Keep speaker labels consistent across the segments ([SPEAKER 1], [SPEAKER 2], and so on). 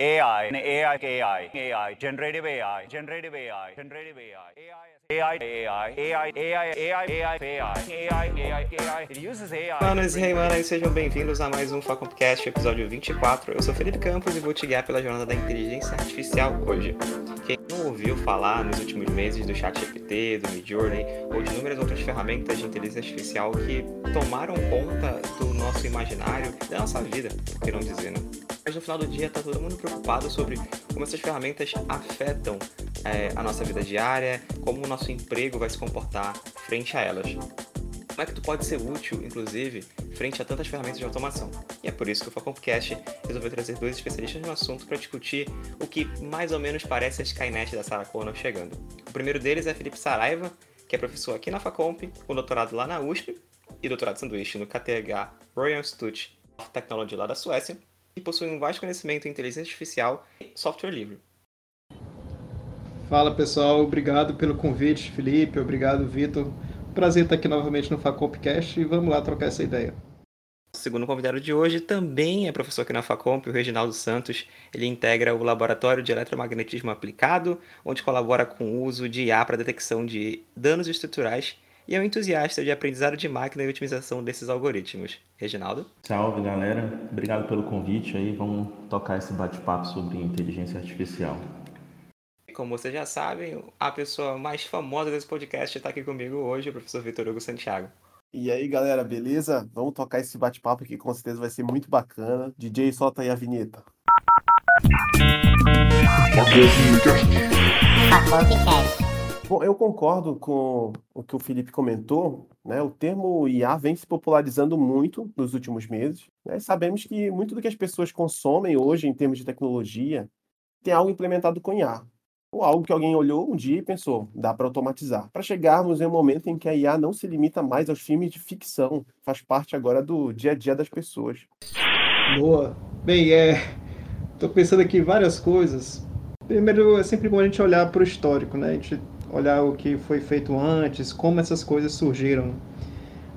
[SPEAKER 1] AI, AI, AI, AI, generative AI, generative AI, generative AI, AI.
[SPEAKER 2] Manos e manas, sejam bem-vindos a mais um Facompcast, episódio 24. Eu sou Felipe Campos e vou te guiar pela jornada da inteligência artificial hoje. Quem não ouviu falar nos últimos meses do ChatGPT, do Midjourney ou de inúmeras outras ferramentas de inteligência artificial que tomaram conta do nosso imaginário, da nossa vida, por que não dizer, né? Mas no final do dia tá todo mundo preocupado sobre como essas ferramentas afetam é, a nossa vida diária, como o nosso emprego vai se comportar frente a elas. Como é que tu pode ser útil, inclusive, frente a tantas ferramentas de automação? E é por isso que o Facompcast resolveu trazer dois especialistas no assunto para discutir o que mais ou menos parece a Skynet da Sarah Connor chegando. O primeiro deles é Felipe Saraiva, que é professor aqui na Facomp, com doutorado lá na USP e doutorado sanduíche no KTH Royal Institute of Technology lá da Suécia, e possui um vasto conhecimento em inteligência artificial e software livre.
[SPEAKER 3] Fala pessoal, obrigado pelo convite, Felipe, obrigado Vitor. Prazer estar aqui novamente no Facompcast e vamos lá trocar essa ideia.
[SPEAKER 2] O segundo convidado de hoje também é professor aqui na Facomp, o Reginaldo Santos. Ele integra o Laboratório de Eletromagnetismo Aplicado, onde colabora com o uso de IA para detecção de danos estruturais e é um entusiasta de aprendizado de máquina e otimização desses algoritmos. Reginaldo?
[SPEAKER 4] Salve, galera. Obrigado pelo convite aí. Vamos tocar esse bate-papo sobre inteligência artificial.
[SPEAKER 2] Como vocês já sabem, a pessoa mais famosa desse podcast está aqui comigo hoje, o professor Vitor Hugo Santiago.
[SPEAKER 5] E aí, galera, beleza? Vamos tocar esse bate-papo que com certeza vai ser muito bacana. DJ, solta aí a vinheta. Bom, eu concordo com o que o Felipe comentou, né? O termo IA vem se popularizando muito nos últimos meses. Né? Sabemos que muito do que as pessoas consomem hoje em termos de tecnologia tem algo implementado com IA. Ou algo que alguém olhou um dia e pensou, dá para automatizar. Para chegarmos em um momento em que a IA não se limita mais aos filmes de ficção, faz parte agora do dia a dia das pessoas.
[SPEAKER 3] Boa. Bem, é. Tô pensando aqui várias coisas. Primeiro, é sempre bom a gente olhar para o histórico, né? A gente olhar o que foi feito antes, como essas coisas surgiram.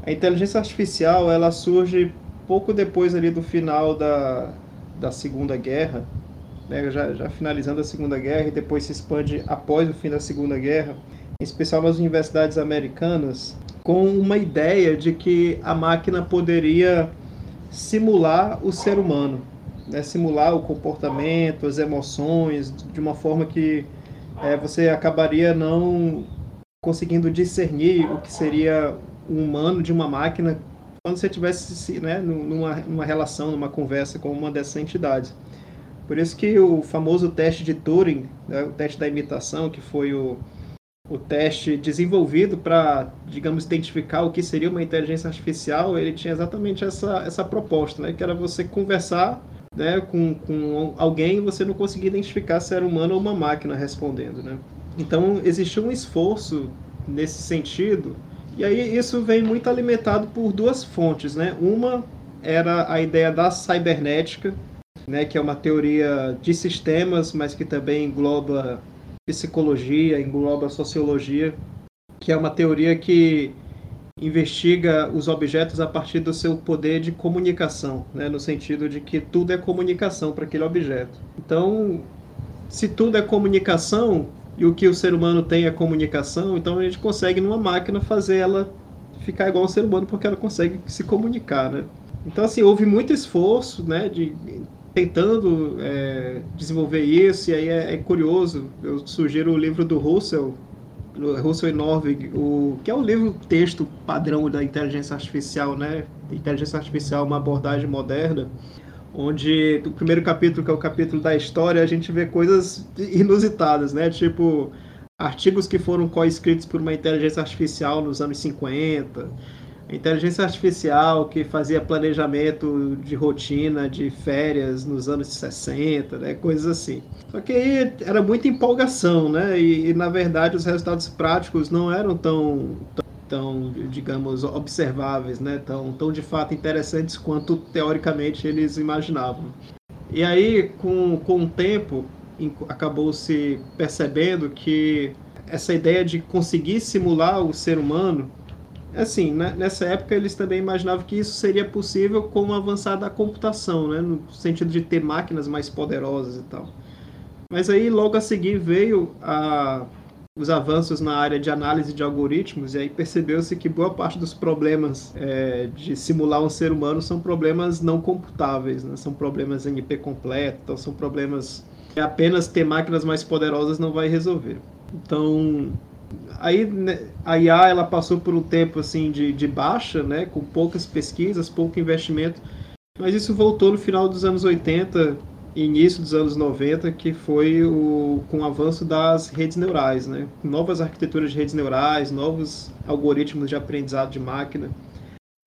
[SPEAKER 3] A inteligência artificial ela surge pouco depois ali do final da, da Segunda Guerra, né, já, já finalizando a Segunda Guerra e depois se expande após o fim da Segunda Guerra, em especial nas universidades americanas, com uma ideia de que a máquina poderia simular o ser humano, né, simular o comportamento, as emoções, de uma forma que é, você acabaria não conseguindo discernir o que seria um humano de uma máquina quando você tivesse né, numa, numa relação, numa conversa com uma dessas entidades. Por isso que o famoso teste de Turing, né, o teste da imitação, que foi o, o teste desenvolvido para, digamos, identificar o que seria uma inteligência artificial, ele tinha exatamente essa, essa proposta, né, que era você conversar né, com, com alguém e você não conseguia identificar se era humano ou uma máquina respondendo. Né? Então, existiu um esforço nesse sentido, e aí isso vem muito alimentado por duas fontes. Né? Uma era a ideia da cibernética, né, que é uma teoria de sistemas, mas que também engloba psicologia, engloba sociologia, que é uma teoria que investiga os objetos a partir do seu poder de comunicação, né, no sentido de que tudo é comunicação para aquele objeto. Então, se tudo é comunicação e o que o ser humano tem é comunicação, então a gente consegue numa máquina fazer ela ficar igual ao ser humano porque ela consegue se comunicar, né? Então, assim, houve muito esforço, né, de tentando é, desenvolver isso, e aí é, é, curioso, eu sugiro o livro do Russell, Russell e Norvig, o, que é o livro texto padrão da inteligência artificial, né? Inteligência artificial, uma abordagem moderna, onde no primeiro capítulo, que é o capítulo da história, a gente vê coisas inusitadas, né? Tipo, artigos que foram co-escritos por uma inteligência artificial nos anos 50, inteligência artificial que fazia planejamento de rotina de férias nos anos 60, né? coisas assim. Só que aí era muita empolgação, né? E, e na verdade os resultados práticos não eram tão, tão, tão, digamos, observáveis, né? Tão, tão de fato interessantes quanto teoricamente eles imaginavam. E aí, com, com o tempo, acabou se percebendo que essa ideia de conseguir simular o ser humano assim, né, nessa época eles também imaginavam que isso seria possível com o avançar da computação, né, no sentido de ter máquinas mais poderosas e tal. Mas aí logo a seguir veio a, os avanços na área de análise de algoritmos e aí percebeu-se que boa parte dos problemas é, de simular um ser humano são problemas não computáveis, né, são problemas em IP completo, então são problemas que apenas ter máquinas mais poderosas não vai resolver. Então aí né, a IA ela passou por um tempo assim de, de baixa, né, com poucas pesquisas, pouco investimento, mas isso voltou no final dos anos 80 e início dos anos 90, que foi o, com o avanço das redes neurais, né, novas arquiteturas de redes neurais, novos algoritmos de aprendizado de máquina,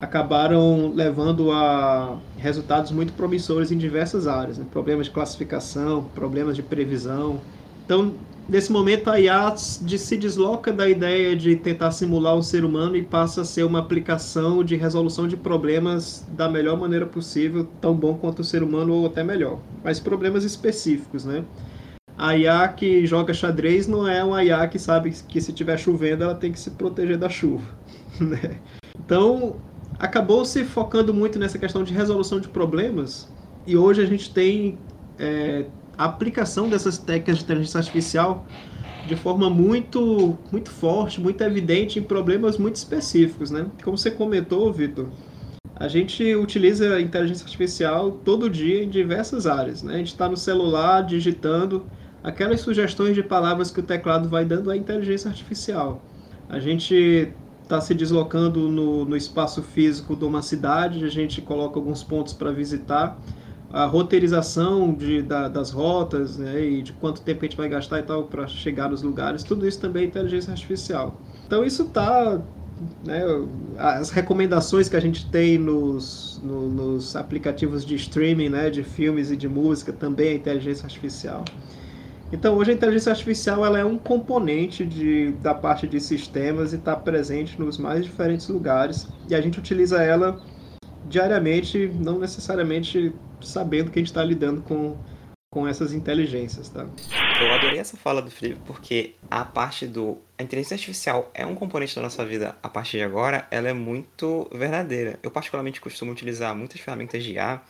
[SPEAKER 3] acabaram levando a resultados muito promissores em diversas áreas, né, problemas de classificação, problemas de previsão. Então, nesse momento a IA de, se desloca da ideia de tentar simular um ser humano e passa a ser uma aplicação de resolução de problemas da melhor maneira possível, tão bom quanto o ser humano ou até melhor, mas problemas específicos, né? A IA que joga xadrez não é uma IA que sabe que se estiver chovendo ela tem que se proteger da chuva, né? Então, acabou se focando muito nessa questão de resolução de problemas e hoje a gente tem é, a aplicação dessas técnicas de inteligência artificial de forma muito, muito forte, muito evidente em problemas muito específicos, né? Como você comentou, Vitor, a gente utiliza a inteligência artificial todo dia em diversas áreas, né? A gente está no celular digitando aquelas sugestões de palavras que o teclado vai dando à inteligência artificial. A gente está se deslocando no, no espaço físico de uma cidade, a gente coloca alguns pontos para visitar a roteirização de, da, das rotas né, e de quanto tempo a gente vai gastar e tal para chegar nos lugares, tudo isso também é inteligência artificial. Então isso está né, as recomendações que a gente tem nos, no, nos aplicativos de streaming, né, de filmes e de música, também é inteligência artificial. Então, hoje a inteligência artificial ela é um componente de, da parte de sistemas e está presente nos mais diferentes lugares. E a gente utiliza ela diariamente, não necessariamente sabendo que a gente está lidando com, com essas inteligências, tá?
[SPEAKER 2] Eu adorei essa fala do Felipe, porque a parte do... A inteligência artificial é um componente da nossa vida a partir de agora, ela é muito verdadeira. Eu particularmente costumo utilizar muitas ferramentas de IA,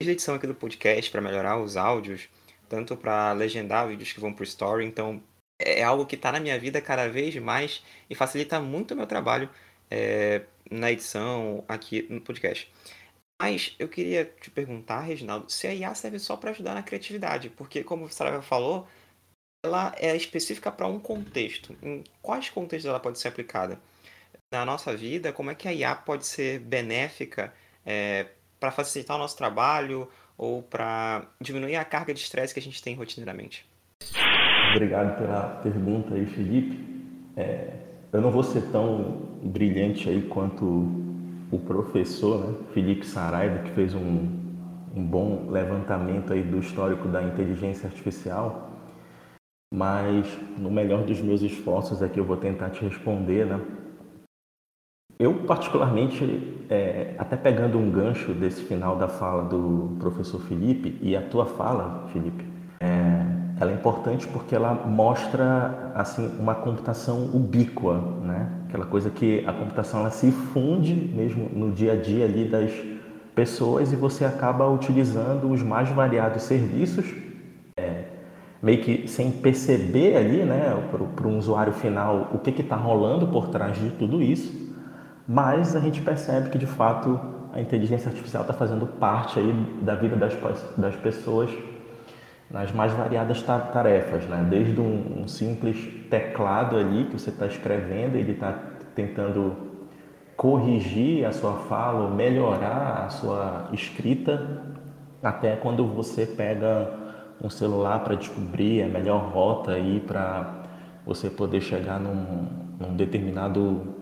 [SPEAKER 2] desde a edição aqui do podcast para melhorar os áudios, tanto para legendar vídeos que vão para o story, então é algo que está na minha vida cada vez mais e facilita muito o meu trabalho é, na edição aqui no podcast. Mas eu queria te perguntar, Reginaldo, se a IA serve só para ajudar na criatividade, porque como o Saraiva falou, ela é específica para um contexto. Em quais contextos ela pode ser aplicada? Na nossa vida, como é que a IA pode ser benéfica é, para facilitar o nosso trabalho ou para diminuir a carga de estresse que a gente tem rotineiramente?
[SPEAKER 4] Obrigado pela pergunta aí, Felipe. É, eu não vou ser tão brilhante aí quanto o professor, né, Felipe Saraiva, que fez um, um bom levantamento aí do histórico da inteligência artificial, mas no melhor dos meus esforços aqui eu vou tentar te responder, né? Eu particularmente, é, até pegando um gancho desse final da fala do professor Felipe e a tua fala, Felipe, é, ela é importante porque ela mostra assim uma computação ubíqua, né? Aquela coisa que a computação ela se funde mesmo no dia a dia ali das pessoas e você acaba utilizando os mais variados serviços, é, meio que sem perceber ali, né, para o usuário final o que está rolando por trás de tudo isso, mas a gente percebe que de fato a inteligência artificial está fazendo parte aí da vida das, das pessoas nas mais variadas tarefas, né? desde um, um simples teclado ali que você está escrevendo, ele está tentando corrigir a sua fala, melhorar a sua escrita, até quando você pega um celular para descobrir a melhor rota aí para você poder chegar num, num determinado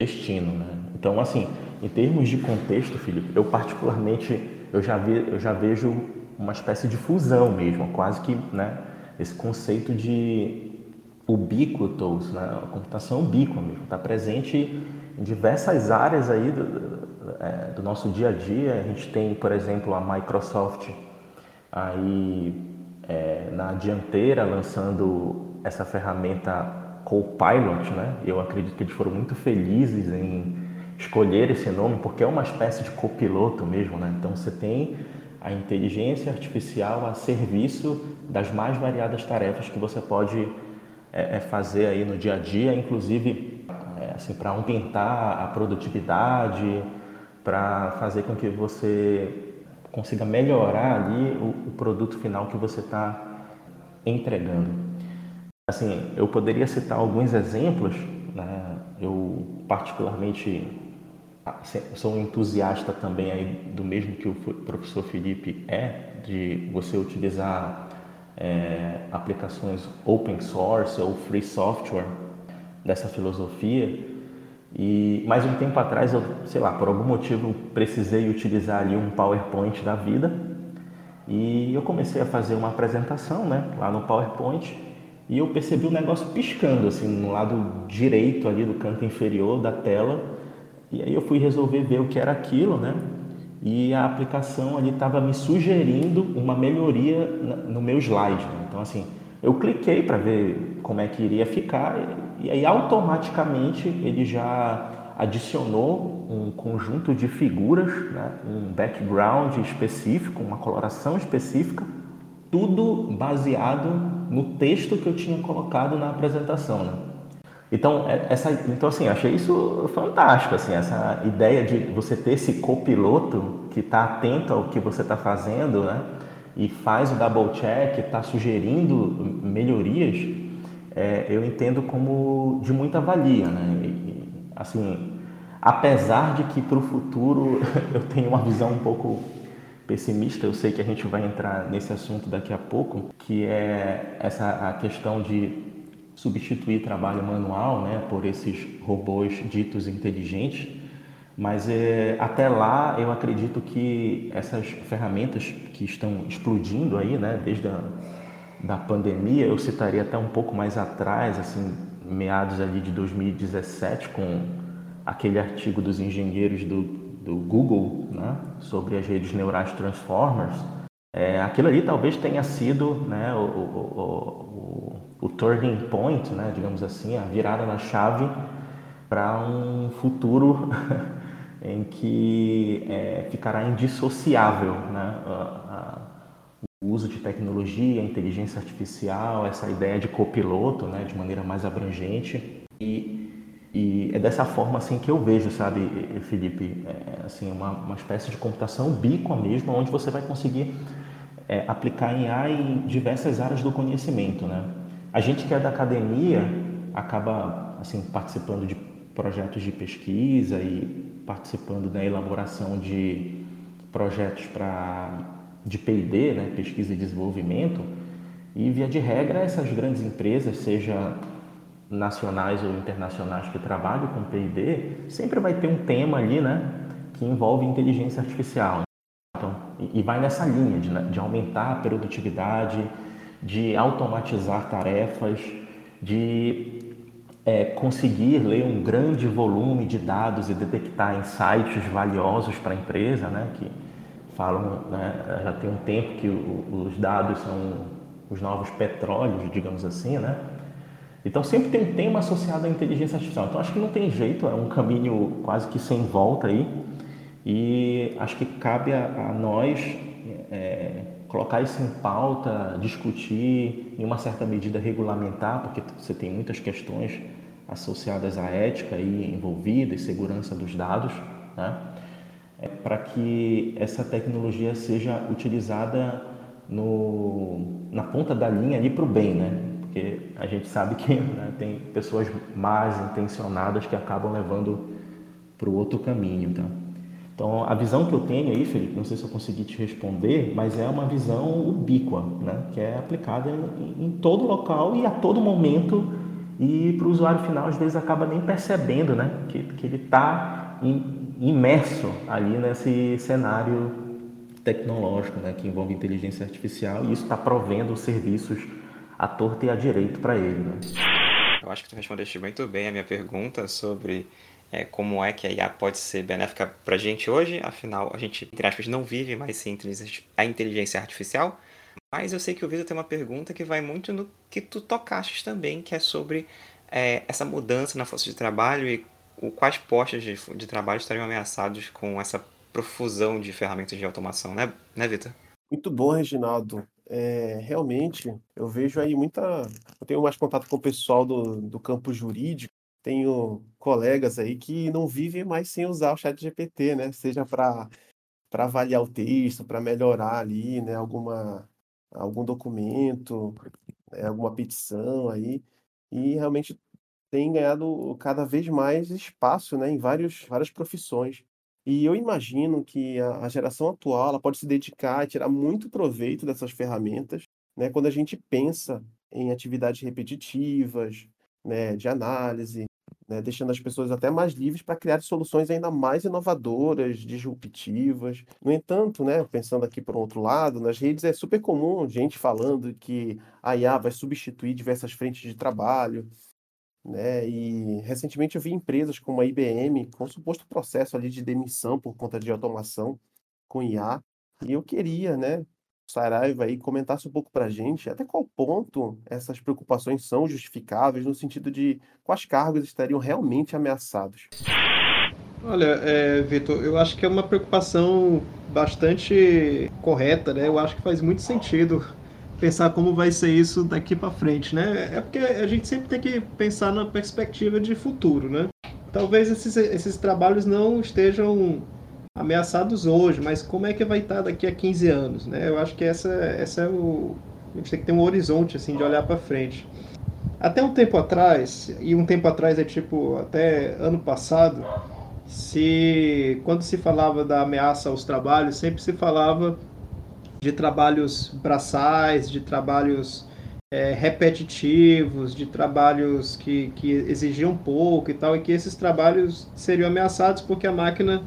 [SPEAKER 4] destino, né? Então, assim, em termos de contexto, Felipe, eu particularmente eu já, vi, eu já vejo uma espécie de fusão mesmo, quase que né, esse conceito de ubiquitous, né, a computação ubíqua mesmo, está presente em diversas áreas aí do, é, do, nosso dia a dia. A gente tem, por exemplo, a Microsoft aí é, na dianteira lançando essa ferramenta Copilot, né? Eu acredito que eles foram muito felizes em escolher esse nome porque é uma espécie de copiloto mesmo, né? Então você tem a inteligência artificial a serviço das mais variadas tarefas que você pode é, é fazer aí no dia a dia, inclusive é, assim, para aumentar a produtividade, para fazer com que você consiga melhorar ali o, o produto final que você está entregando. Assim, eu poderia citar alguns exemplos. Né? Eu particularmente sou um entusiasta também aí do mesmo que o professor Felipe é, de você utilizar é, aplicações open source ou free software dessa filosofia. E mais um tempo atrás, eu, sei lá, por algum motivo precisei utilizar ali um PowerPoint da vida. E eu comecei a fazer uma apresentação, né, lá no PowerPoint. E eu percebi o um negócio piscando assim no lado direito ali do canto inferior da tela e aí eu fui resolver ver o que era aquilo, né? E a aplicação ali estava me sugerindo uma melhoria no meu slide. Né? Então, assim, eu cliquei para ver como é que iria ficar e aí automaticamente ele já adicionou um conjunto de figuras, né? um background específico, uma coloração específica, tudo baseado no texto que eu tinha colocado na apresentação. Né? Então, é, essa, então assim, achei isso fantástico, assim, essa ideia de você ter esse copiloto que está atento ao que você está fazendo, né? E faz o double check, está sugerindo melhorias, é, eu entendo como de muita valia, né? E, assim, apesar de que para o futuro eu tenho uma visão um pouco pessimista, eu sei que a gente vai entrar nesse assunto daqui a pouco, que é essa a questão de substituir trabalho manual né, por esses robôs ditos inteligentes, mas é, até lá eu acredito que essas ferramentas que estão explodindo aí, né, desde a da pandemia, eu citaria até um pouco mais atrás, assim, meados ali de 2017, com aquele artigo dos engenheiros do, do Google né, sobre as redes neurais transformers, é, aquilo ali talvez tenha sido né, o, o, o, o turning point, né, digamos assim, a virada na chave para um futuro em que é, ficará indissociável né, a, a, o uso de tecnologia, inteligência artificial, essa ideia de copiloto né, de maneira mais abrangente. E, e é dessa forma assim que eu vejo, sabe, Felipe, é, assim, uma, uma espécie de computação bíqua mesmo, onde você vai conseguir é, aplicar em em diversas áreas do conhecimento, né? A gente que é da academia acaba assim participando de projetos de pesquisa e participando da elaboração de projetos para de P&D, né, pesquisa e desenvolvimento. E via de regra essas grandes empresas, seja nacionais ou internacionais que trabalham com P&D, sempre vai ter um tema ali, né, que envolve inteligência artificial. Então, e vai nessa linha de, né, de aumentar a produtividade, de automatizar tarefas, de é, conseguir ler um grande volume de dados e detectar insights valiosos para a empresa, né, que falam, né, já tem um tempo que os dados são os novos petróleos, digamos assim, né? Então sempre tem um tema associado à inteligência artificial. Então acho que não tem jeito, é um caminho quase que sem volta aí. E acho que cabe a, a nós é, colocar isso em pauta, discutir, em uma certa medida regulamentar, porque você tem muitas questões associadas à ética e segurança dos dados, né? É, para que essa tecnologia seja utilizada no, na ponta da linha ali para o bem, né? Porque a gente sabe que né, tem pessoas mais intencionadas que acabam levando para o outro caminho, então. Então, a visão que eu tenho aí, Felipe, não sei se eu consegui te responder, mas é uma visão ubíqua, né? que é aplicada em, em todo local e a todo momento, e para o usuário final, às vezes, acaba nem percebendo né? que, que ele está imerso ali nesse cenário tecnológico né? que envolve inteligência artificial e isso está provendo serviços à torta e à direito para ele. Né?
[SPEAKER 2] Eu acho que tu respondeste muito bem a minha pergunta sobre é, como é que a IA pode ser benéfica para a gente hoje, afinal, a gente, entre aspas, não vive mais sem a inteligência artificial. Mas eu sei que o Vitor tem uma pergunta que vai muito no que tu tocaste também, que é sobre é, essa mudança na força de trabalho e o, quais postos de, de trabalho estariam ameaçados com essa profusão de ferramentas de automação, né, né Vitor?
[SPEAKER 5] Muito bom, Reginaldo. É, realmente, eu vejo aí muita. Eu tenho mais contato com o pessoal do, do campo jurídico, tenho colegas aí que não vivem mais sem usar o chat GPT, né? Seja para avaliar o texto, para melhorar ali, né, alguma, algum documento, né, alguma petição aí, e realmente tem ganhado cada vez mais espaço, né, em vários, várias profissões. E eu imagino que a, a geração atual ela pode se dedicar e tirar muito proveito dessas ferramentas, né, quando a gente pensa em atividades repetitivas, né, de análise, né, deixando as pessoas até mais livres para criar soluções ainda mais inovadoras, disruptivas. No entanto, né, pensando aqui por um outro lado, nas redes é super comum gente falando que a IA vai substituir diversas frentes de trabalho, né? E recentemente eu vi empresas como a IBM com suposto processo ali de demissão por conta de automação com IA, e eu queria, né, Saraiva aí comentasse um pouco para a gente até qual ponto essas preocupações são justificáveis no sentido de quais cargos estariam realmente ameaçados.
[SPEAKER 3] Olha, é, Vitor, eu acho que é uma preocupação bastante correta, né? Eu acho que faz muito sentido pensar como vai ser isso daqui para frente, né? É porque a gente sempre tem que pensar na perspectiva de futuro, né? Talvez esses, esses trabalhos não estejam ameaçados hoje, mas como é que vai estar daqui a 15 anos, né? Eu acho que essa, essa é o a gente tem que ter um horizonte assim de olhar para frente. Até um tempo atrás, e um tempo atrás é tipo até ano passado, se quando se falava da ameaça aos trabalhos, sempre se falava de trabalhos braçais, de trabalhos é, repetitivos, de trabalhos que, que exigiam pouco e tal, e que esses trabalhos seriam ameaçados porque a máquina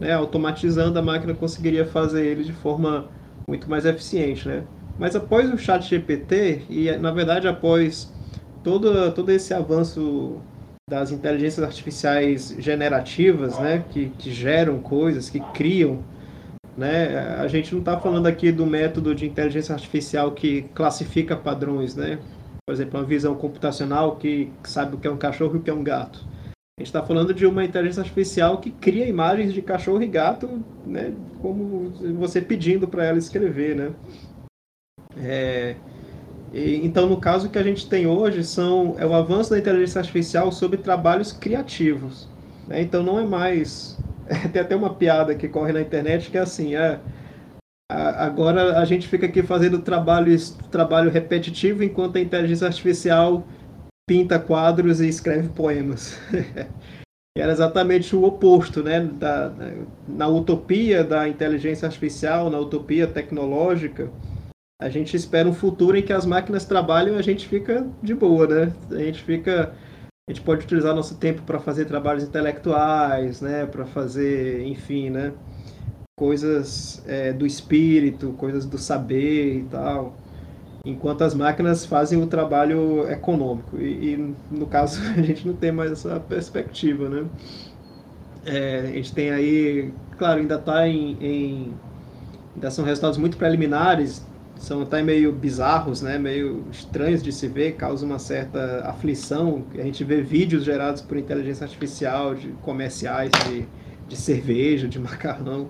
[SPEAKER 3] né, automatizando, a máquina conseguiria fazer ele de forma muito mais eficiente, né? Mas após o chat GPT, e na verdade após todo, todo esse avanço das inteligências artificiais generativas, né, que, que geram coisas, que criam, né, a gente não está falando aqui do método de inteligência artificial que classifica padrões, né? Por exemplo, uma visão computacional que sabe o que é um cachorro e o que é um gato. A gente está falando de uma inteligência artificial que cria imagens de cachorro e gato, né, como você pedindo para ela escrever, né? É, então, no caso que a gente tem hoje, são, é o avanço da inteligência artificial sobre trabalhos criativos. Né? Então, não é mais. tem até uma piada que corre na internet que é assim: é, agora a gente fica aqui fazendo trabalho, trabalho repetitivo enquanto a inteligência artificial pinta quadros e escreve poemas. Era exatamente o oposto, né? Da, na utopia da inteligência artificial, na utopia tecnológica, a gente espera um futuro em que as máquinas trabalham e a gente fica de boa, né? A gente fica, a gente pode utilizar nosso tempo para fazer trabalhos intelectuais, né? Para fazer, enfim, né? Coisas é, do espírito, coisas do saber e tal enquanto as máquinas fazem o trabalho econômico. E, e, no caso a gente não tem mais essa perspectiva, né? É, a gente tem aí, claro, ainda está em, em, ainda são resultados muito preliminares, são até meio bizarros, né? Meio estranhos de se ver, causa uma certa aflição. A gente vê vídeos gerados por inteligência artificial de comerciais de, de cerveja, de macarrão,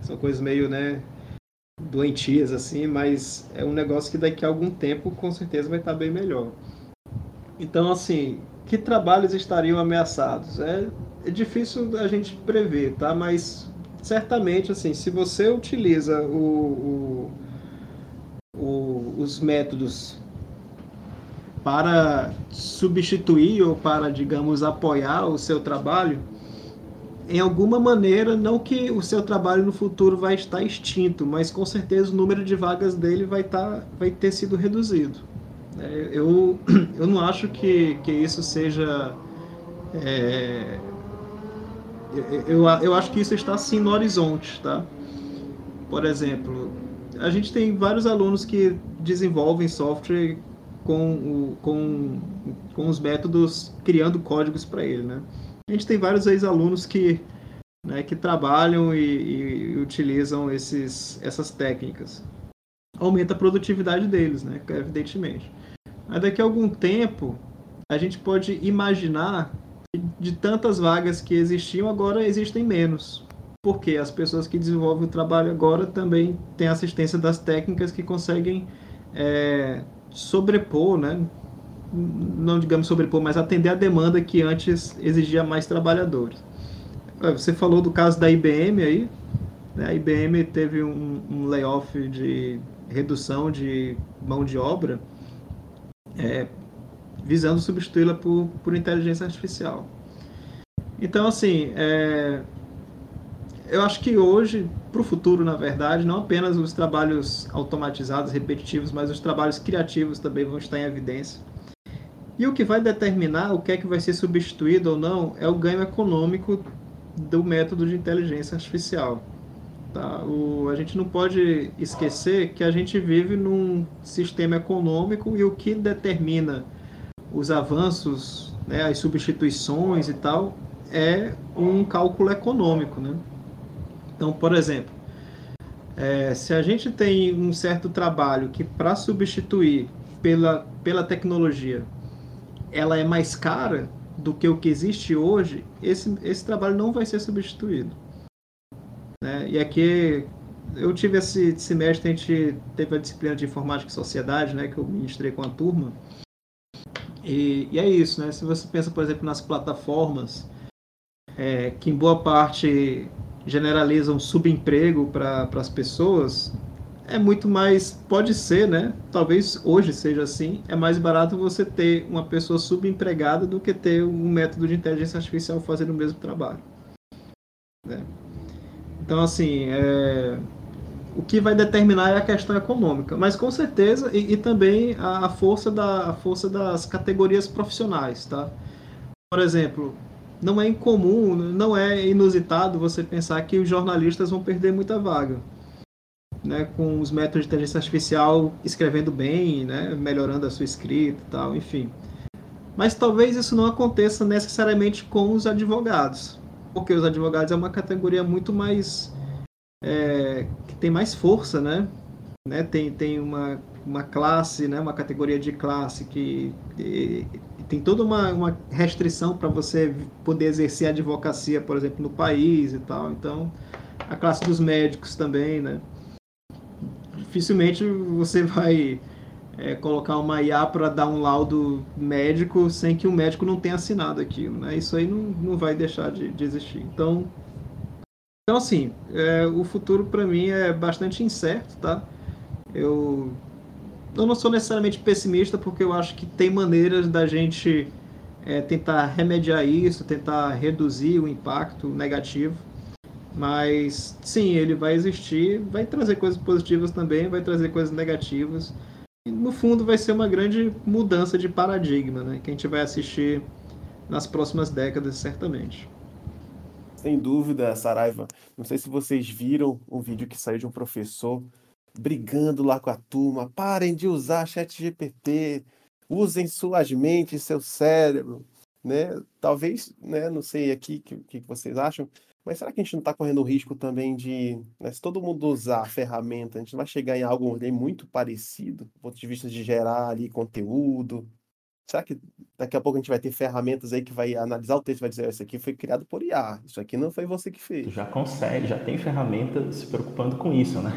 [SPEAKER 3] são coisas meio, né? Doentias assim, mas é um negócio que daqui a algum tempo com certeza vai estar bem melhor. Então, assim, que trabalhos estariam ameaçados? É, é difícil a gente prever, tá? Mas certamente, assim, se você utiliza o, o, o, os métodos para substituir ou para, digamos, apoiar o seu trabalho, em alguma maneira, não que o seu trabalho no futuro vai estar extinto, mas com certeza o número de vagas dele vai, tá, vai ter sido reduzido. É, eu, eu não acho que, que isso seja. É, eu, eu acho que isso está sim no horizonte, tá? Por exemplo, a gente tem vários alunos que desenvolvem software com, o, com, com os métodos criando códigos para ele, né? A gente tem vários ex-alunos que, né, que trabalham e, e, utilizam esses, essas técnicas. Aumenta a produtividade deles, né, evidentemente. Mas daqui a algum tempo, a gente pode imaginar que de tantas vagas que existiam, agora existem menos. Porque as pessoas que desenvolvem o trabalho agora também têm assistência das técnicas que conseguem é, sobrepor, né? Não digamos sobrepor, mas atender a demanda que antes exigia mais trabalhadores. É, você falou do caso da IBM aí, né? a IBM teve um, um layoff de redução de mão de obra, é, visando substituí-la por, por inteligência artificial. Então, assim, é, eu acho que hoje, para o futuro, na verdade, não apenas os trabalhos automatizados, repetitivos, mas os trabalhos criativos também vão estar em evidência. E o que vai determinar o que é que vai ser substituído ou não é o ganho econômico do método de inteligência artificial. Tá? O, a gente não pode esquecer que a gente vive num sistema econômico e o que determina os avanços, né, as substituições e tal, é um cálculo econômico. Né? Então, por exemplo, é, se a gente tem um certo trabalho que para substituir pela, pela tecnologia ela é mais cara do que o que existe hoje, esse, esse trabalho não vai ser substituído. Né? E aqui eu tive esse semestre, a gente teve a disciplina de informática e sociedade, né, que eu ministrei com a turma. E, e é isso, né? Se você pensa, por exemplo, nas plataformas, é, que em boa parte generalizam subemprego para as pessoas, é muito mais, pode ser, né? Talvez hoje seja assim, é mais barato você ter uma pessoa subempregada do que ter um método de inteligência artificial fazendo o mesmo trabalho. Né? Então, assim, é... o que vai determinar é a questão econômica, mas com certeza, e, e também a, a, força da, a força das categorias profissionais, tá? Por exemplo, não é incomum, não é inusitado você pensar que os jornalistas vão perder muita vaga. Né, com os métodos de inteligência artificial escrevendo bem, né, melhorando a sua escrita e tal, enfim. Mas talvez isso não aconteça necessariamente com os advogados porque os advogados é uma categoria muito mais é, que tem mais força, né? né? Tem, tem uma, uma classe, né? Uma categoria de classe que e, tem toda uma, uma restrição para você poder exercer a advocacia, por exemplo, no país e tal. Então, a classe dos médicos também, né? Dificilmente você vai é, colocar uma IA para dar um laudo médico sem que o médico não tenha assinado aquilo, né? Isso aí não, não vai deixar de, de existir. Então, então assim, é, o futuro para mim é bastante incerto, tá? Eu, eu não sou necessariamente pessimista porque eu acho que tem maneiras da gente é, tentar remediar isso, tentar reduzir o impacto negativo. Mas sim, ele vai existir, vai trazer coisas positivas também, vai trazer coisas negativas no fundo vai ser uma grande mudança de paradigma, né? Que a gente vai assistir nas próximas décadas, certamente.
[SPEAKER 5] Sem dúvida, Saraiva. Não sei se vocês viram um vídeo que saiu de um professor brigando lá com a turma. Parem de usar chat GPT, usem suas mentes, seu cérebro. Né? Talvez, né, não sei aqui o que, que vocês acham, mas será que a gente não está correndo o risco também de, né, se todo mundo usar a ferramenta, a gente vai chegar em algo muito parecido, do ponto de vista de gerar ali conteúdo? Será que daqui a pouco a gente vai ter ferramentas aí que vai analisar o texto e vai dizer, isso aqui foi criado por IA, isso aqui não foi você que fez?
[SPEAKER 4] Já consegue, já tem ferramenta se preocupando com isso, né?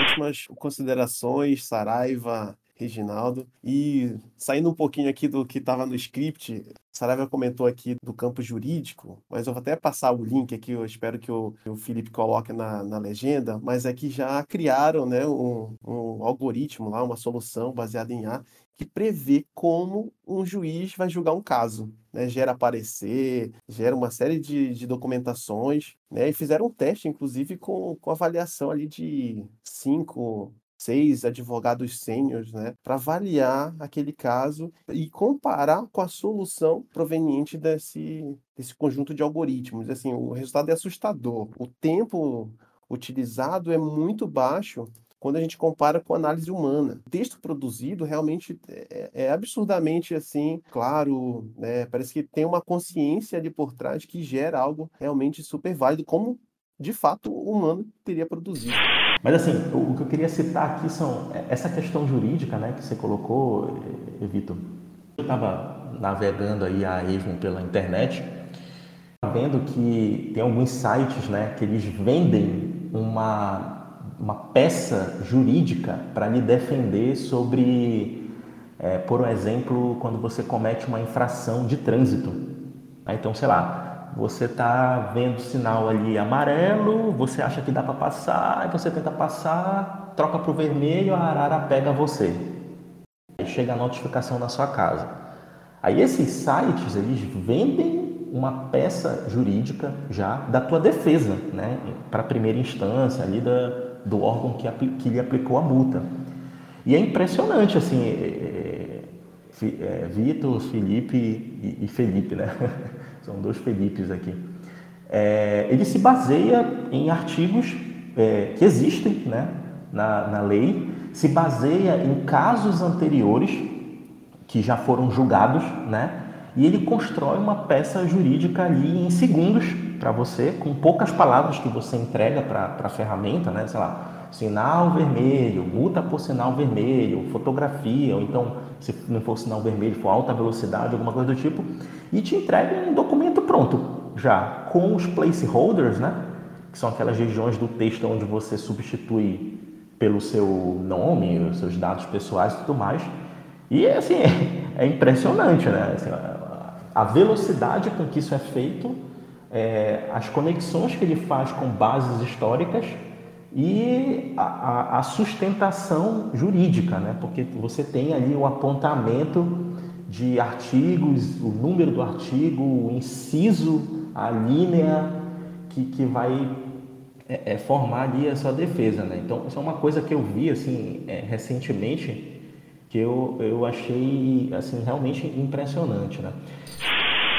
[SPEAKER 5] Últimas considerações, Saraiva, Reginaldo. E saindo um pouquinho aqui do que estava no script, Saraiva comentou aqui do campo jurídico, mas eu vou até passar o link aqui, eu espero que o, o Felipe coloque na, na legenda, mas é que já criaram né, um, um algoritmo lá, uma solução baseada em A, que prevê como um juiz vai julgar um caso. Né? Gera parecer, gera uma série de, de documentações, né? e fizeram um teste, inclusive, com, com avaliação ali de cinco seis advogados sêniores, né, para avaliar aquele caso e comparar com a solução proveniente desse, desse conjunto de algoritmos. Assim, o resultado é assustador. O tempo utilizado é muito baixo quando a gente compara com análise humana. O texto produzido realmente é, é absurdamente assim, claro, né? Parece que tem uma consciência ali por trás que gera algo realmente super válido, como de fato o humano teria produzido.
[SPEAKER 4] Mas assim, o, que eu queria citar aqui são é, essa questão jurídica, né, que você colocou, eh, Vitor. eu estava navegando aí a Avon pela internet, vendo que tem alguns sites, né, que eles vendem uma uma peça jurídica para lhe defender sobre, é, por exemplo, quando você comete uma infração de trânsito. Então, sei lá, você está vendo sinal ali amarelo, você acha que dá para passar, você tenta passar, troca para o vermelho, a arara pega você. Aí chega a notificação na sua casa. Aí esses sites, eles vendem uma peça jurídica já da tua defesa, né? Para primeira instância ali da, do órgão que, que lhe aplicou a multa. E é impressionante, assim, é, é, é Vitor, Felipe e, e, Felipe, né? São dois Felipes aqui. É, ele se baseia em artigos é, que existem né, na, na lei, se baseia em casos anteriores que já foram julgados, né? E ele constrói uma peça jurídica ali em segundos para você, com poucas palavras que você entrega para a ferramenta, né? Sei lá, sinal vermelho, multa por sinal vermelho, fotografia, ou então, se não for sinal vermelho, for alta velocidade, alguma coisa do tipo, e te entrega um documento pronto, já, com os placeholders, né? Que são aquelas regiões do texto onde você substitui pelo seu nome, os seus dados pessoais e tudo mais. E assim, é, impressionante, né? Assim, a velocidade com que isso é feito, é, as conexões que ele faz com bases históricas e a, a, sustentação jurídica, né? Porque você tem ali o apontamento de artigos, o número do artigo, o inciso, a linha que, que vai é, é, formar ali a sua defesa, né? Então, isso é uma coisa que eu vi, assim, é, recentemente, que eu, eu achei assim realmente impressionante, né?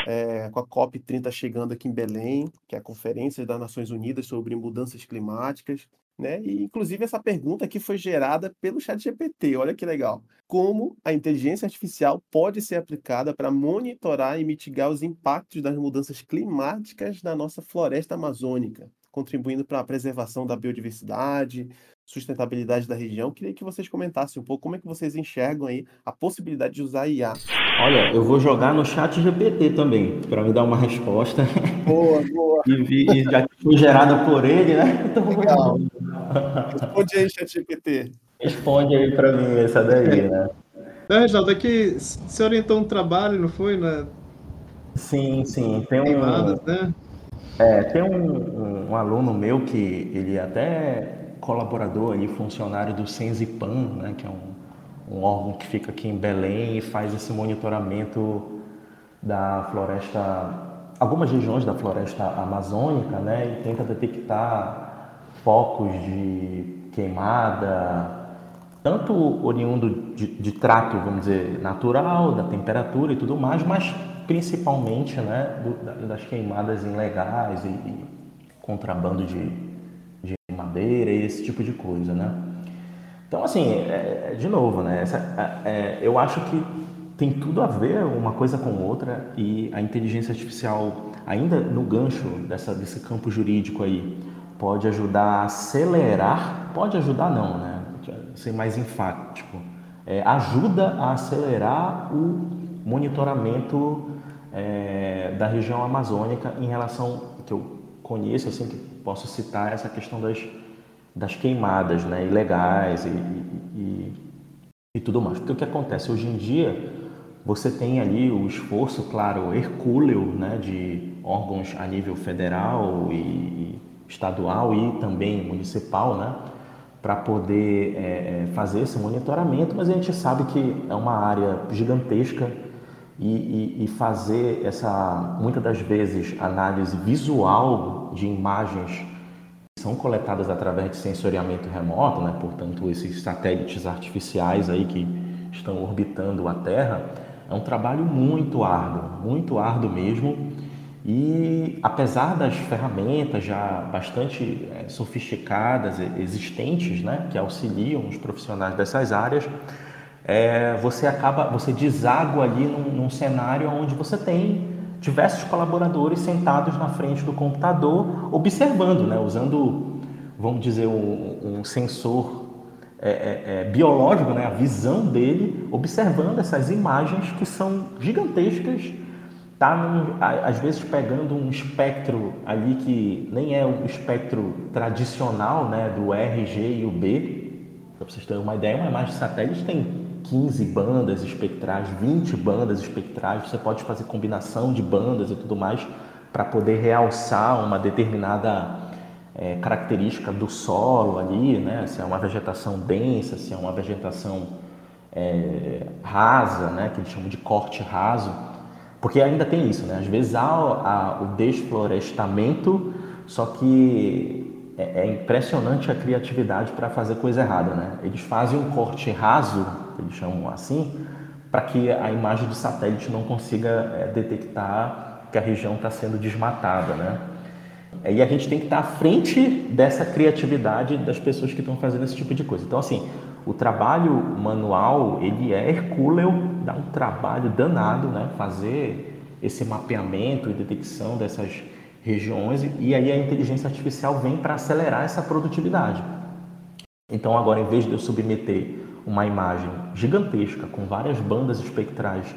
[SPEAKER 5] É, com a COP30 chegando aqui em Belém, que é a Conferência das Nações Unidas sobre Mudanças Climáticas, né? E inclusive essa pergunta aqui foi gerada pelo Chat GPT. Olha que legal. Como a inteligência artificial pode ser aplicada para monitorar e mitigar os impactos das mudanças climáticas na nossa floresta amazônica, contribuindo para a preservação da biodiversidade, sustentabilidade da região. Queria que vocês comentassem um pouco como é que vocês enxergam aí a possibilidade de usar IA.
[SPEAKER 4] Olha, eu vou jogar no chat GPT também, para me dar uma resposta.
[SPEAKER 5] Boa, boa.
[SPEAKER 4] e, e, já que foi gerada por ele, né?
[SPEAKER 5] Então, Legal. Responde aí, chat GPT.
[SPEAKER 4] Responde aí para mim essa daí, né?
[SPEAKER 3] É, Reginaldo, é que você orientou um trabalho, não foi? Né?
[SPEAKER 4] Sim, sim. Tem um, né? É, tem um, um, aluno meu que ele até colaborador ali, funcionário do Senzipan, né, que é um, um órgão que fica aqui em Belém e faz esse monitoramento da floresta, algumas regiões da floresta amazônica, né, e tenta detectar focos de queimada, tanto oriundo de, de trato, vamos dizer, natural, da temperatura e tudo mais, mas principalmente né, do, das queimadas ilegais e, e contrabando de, madeira e esse tipo de coisa, né? Então, assim, é, é, de novo, né? Essa, é, é, eu acho que tem tudo a ver uma coisa com outra e a inteligência artificial, ainda no gancho dessa, desse campo jurídico aí, pode ajudar a acelerar, pode ajudar não, né? Ser mais enfático. É, ajuda a acelerar o monitoramento é, da região amazônica em relação que eu conheço, assim, que posso citar essa questão das, das queimadas né, ilegais e, e, e tudo mais. Porque o que acontece hoje em dia, você tem ali o esforço, claro, hercúleo né, de órgãos a nível federal e, e estadual e também municipal, né, para poder é, é, fazer esse monitoramento, mas a gente sabe que é uma área gigantesca e, e, e, fazer essa, muitas das vezes, análise visual de imagens que são coletadas através de sensoriamento remoto, né? portanto, esses satélites artificiais aí que estão orbitando a Terra, é um trabalho muito árduo, muito árduo mesmo. E apesar das ferramentas já bastante é, sofisticadas, existentes, né, que auxiliam os profissionais dessas áreas, é, você acaba, você deságua ali num, num cenário onde você tem diversos colaboradores sentados na frente do computador, observando, né, usando, vamos dizer, um, um sensor é, biológico, né, a visão dele, observando essas imagens que são gigantescas, tá às vezes pegando um espectro ali que nem é o espectro tradicional né, do RG e o B. Para vocês terem uma ideia, uma imagem de satélite tem 15 bandas espectrais, 20 bandas espectrais, você pode fazer combinação de bandas e tudo mais para poder realçar uma determinada é, característica do solo ali, né? se é uma vegetação densa, se é uma vegetação é, rasa, né? que eles chamam de corte raso, porque ainda tem isso, né? às vezes há, há o desflorestamento, só que é, é impressionante a criatividade para fazer coisa errada. Né? Eles fazem um corte raso, eles chamam assim, para que a imagem de satélite não consiga é, detectar que a região está sendo desmatada. Né? E a gente tem que estar à frente dessa criatividade das pessoas que estão fazendo esse tipo de coisa. Então, assim, o trabalho manual, ele é hercúleo, dá um trabalho danado, né? Fazer esse mapeamento e detecção dessas regiões e aí a inteligência artificial vem para acelerar essa produtividade. Então, agora, em vez de eu submeter uma imagem gigantesca com várias bandas espectrais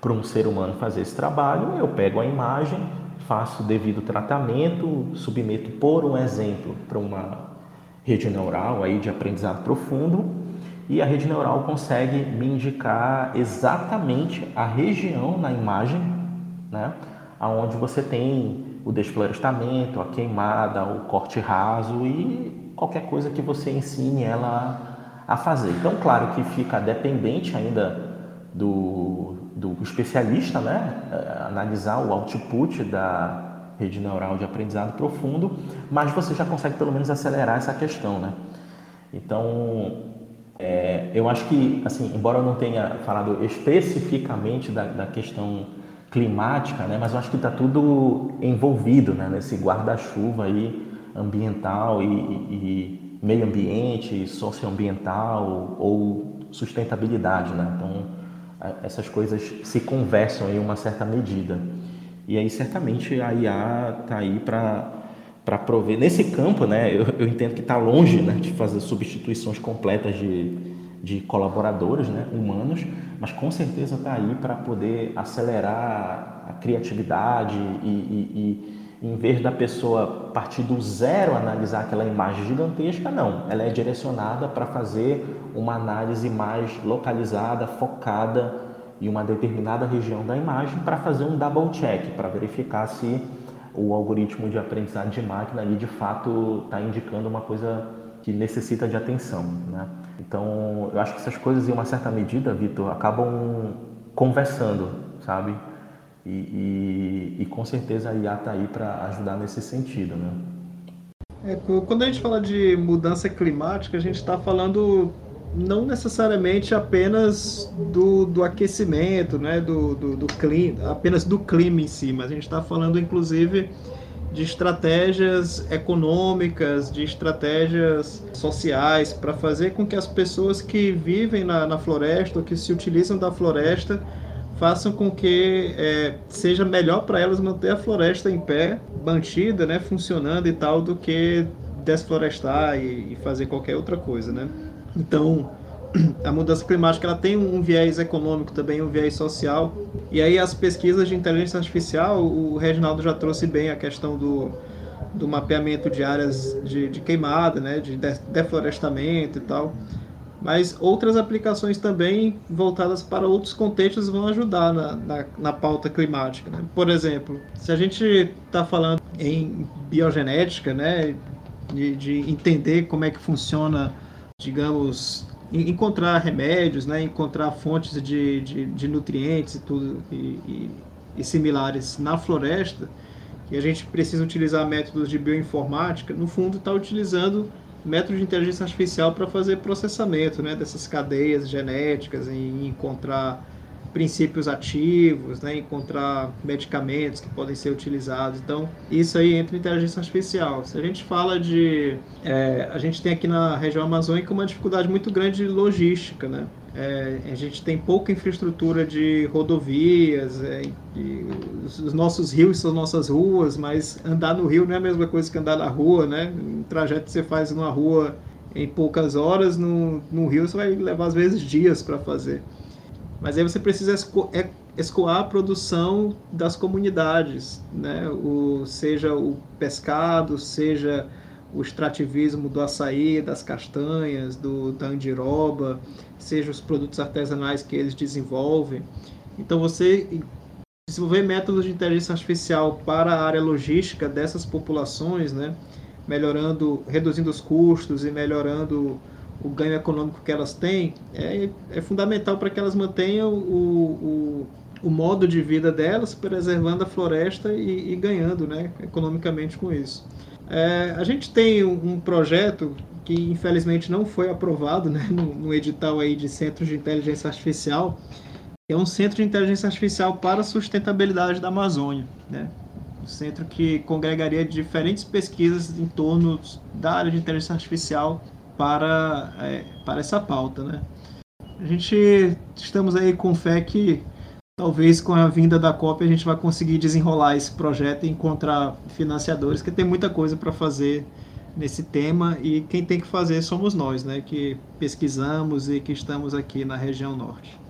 [SPEAKER 4] para um ser humano fazer esse trabalho, eu pego a imagem, faço o devido tratamento, submeto, por um exemplo, para uma rede neural aí de aprendizado profundo e a rede neural consegue me indicar exatamente a região na imagem, né, aonde você tem o desflorestamento, a queimada, o corte raso e qualquer coisa que você ensine ela a fazer. Então, claro que fica dependente ainda do, do especialista, né? É, analisar o output da rede neural de aprendizado profundo, mas você já consegue pelo menos acelerar essa questão, né? Então, é, eu acho que, assim, embora eu não tenha falado especificamente da, da questão climática, né? Mas eu acho que está tudo envolvido, né? Nesse guarda-chuva aí ambiental e, e, e meio ambiente, socioambiental ou sustentabilidade, né? Então, essas coisas se conversam em uma certa medida. E aí, certamente, a IA está aí para para prover nesse campo, né? Eu, eu entendo que está longe, né, de fazer substituições completas de, de colaboradores, né, humanos, mas com certeza está aí para poder acelerar a criatividade e, e, e, em vez da pessoa partir do zero analisar aquela imagem gigantesca, não, ela é direcionada para fazer uma análise mais localizada, focada em uma determinada região da imagem para fazer um double check, para verificar se o algoritmo de aprendizado de máquina ali de fato está indicando uma coisa que necessita de atenção. Né? Então, eu acho que essas coisas, em uma certa medida, Vitor, acabam conversando, sabe? E, e, e, com certeza a IA está aí para ajudar nesse sentido. Né?
[SPEAKER 3] É, quando a gente fala de mudança climática, a gente está falando não necessariamente apenas do, do aquecimento, né, do, do, do, clima, apenas do clima em si, mas a gente está falando inclusive de estratégias econômicas, de estratégias sociais para fazer com que as pessoas que vivem na, na floresta ou que se utilizam da floresta façam com que é, seja melhor para elas manter a floresta em pé, mantida, né, funcionando e tal, do que desflorestar e, e fazer qualquer outra coisa, né? Então, a mudança climática ela tem um viés econômico também, um viés social. E aí as pesquisas de inteligência artificial, o Reginaldo já trouxe bem a questão do, do mapeamento de áreas de, de queimada, né, de deflorestamento e tal. Mas outras aplicações também voltadas para outros contextos vão ajudar na, na, na pauta climática. Né? Por exemplo, se a gente está falando em biogenética, né, de, de entender como é que funciona digamos, encontrar remédios, né, encontrar fontes de, de, de nutrientes e tudo e, e, e, similares na floresta, que a gente precisa utilizar métodos de bioinformática, no fundo está utilizando métodos de inteligência artificial para fazer processamento né, dessas cadeias genéticas e encontrar princípios ativos, né, encontrar medicamentos que podem ser utilizados. Então, isso aí entra em inteligência artificial. Se a gente fala de. É, a gente tem aqui na região amazônica uma dificuldade muito grande de logística, né? É, a gente tem pouca infraestrutura de rodovias, é, os nossos rios são nossas ruas, mas andar no rio não é a mesma coisa que andar na rua, né? Um trajeto que você faz numa rua em poucas horas, no, no rio você vai levar às vezes dias para fazer. Mas aí você precisa esco é, escoar a produção das comunidades, né? o, seja o pescado, seja o extrativismo do açaí, das castanhas, do, da andiroba, seja os produtos artesanais que eles desenvolvem. Então você desenvolver métodos de inteligência artificial para a área logística dessas populações, né? melhorando, reduzindo os custos e melhorando o ganho econômico que elas têm, é, é fundamental para que elas mantenham o, o, o, modo de vida delas, preservando a floresta e, e ganhando né, economicamente com isso. É, a gente tem um, projeto que infelizmente não foi aprovado né, no, no edital aí de Centros de Inteligência Artificial, que é um centro de inteligência artificial para a sustentabilidade da Amazônia. Né? Um centro que congregaria diferentes pesquisas em torno da área de inteligência artificial para, é, para essa pauta, né? A gente estamos aí com fé que talvez com a vinda da COP a gente vai conseguir desenrolar esse projeto e encontrar financiadores, que tem muita coisa para fazer nesse tema e quem tem que fazer somos nós, né, que pesquisamos e que estamos aqui na região norte.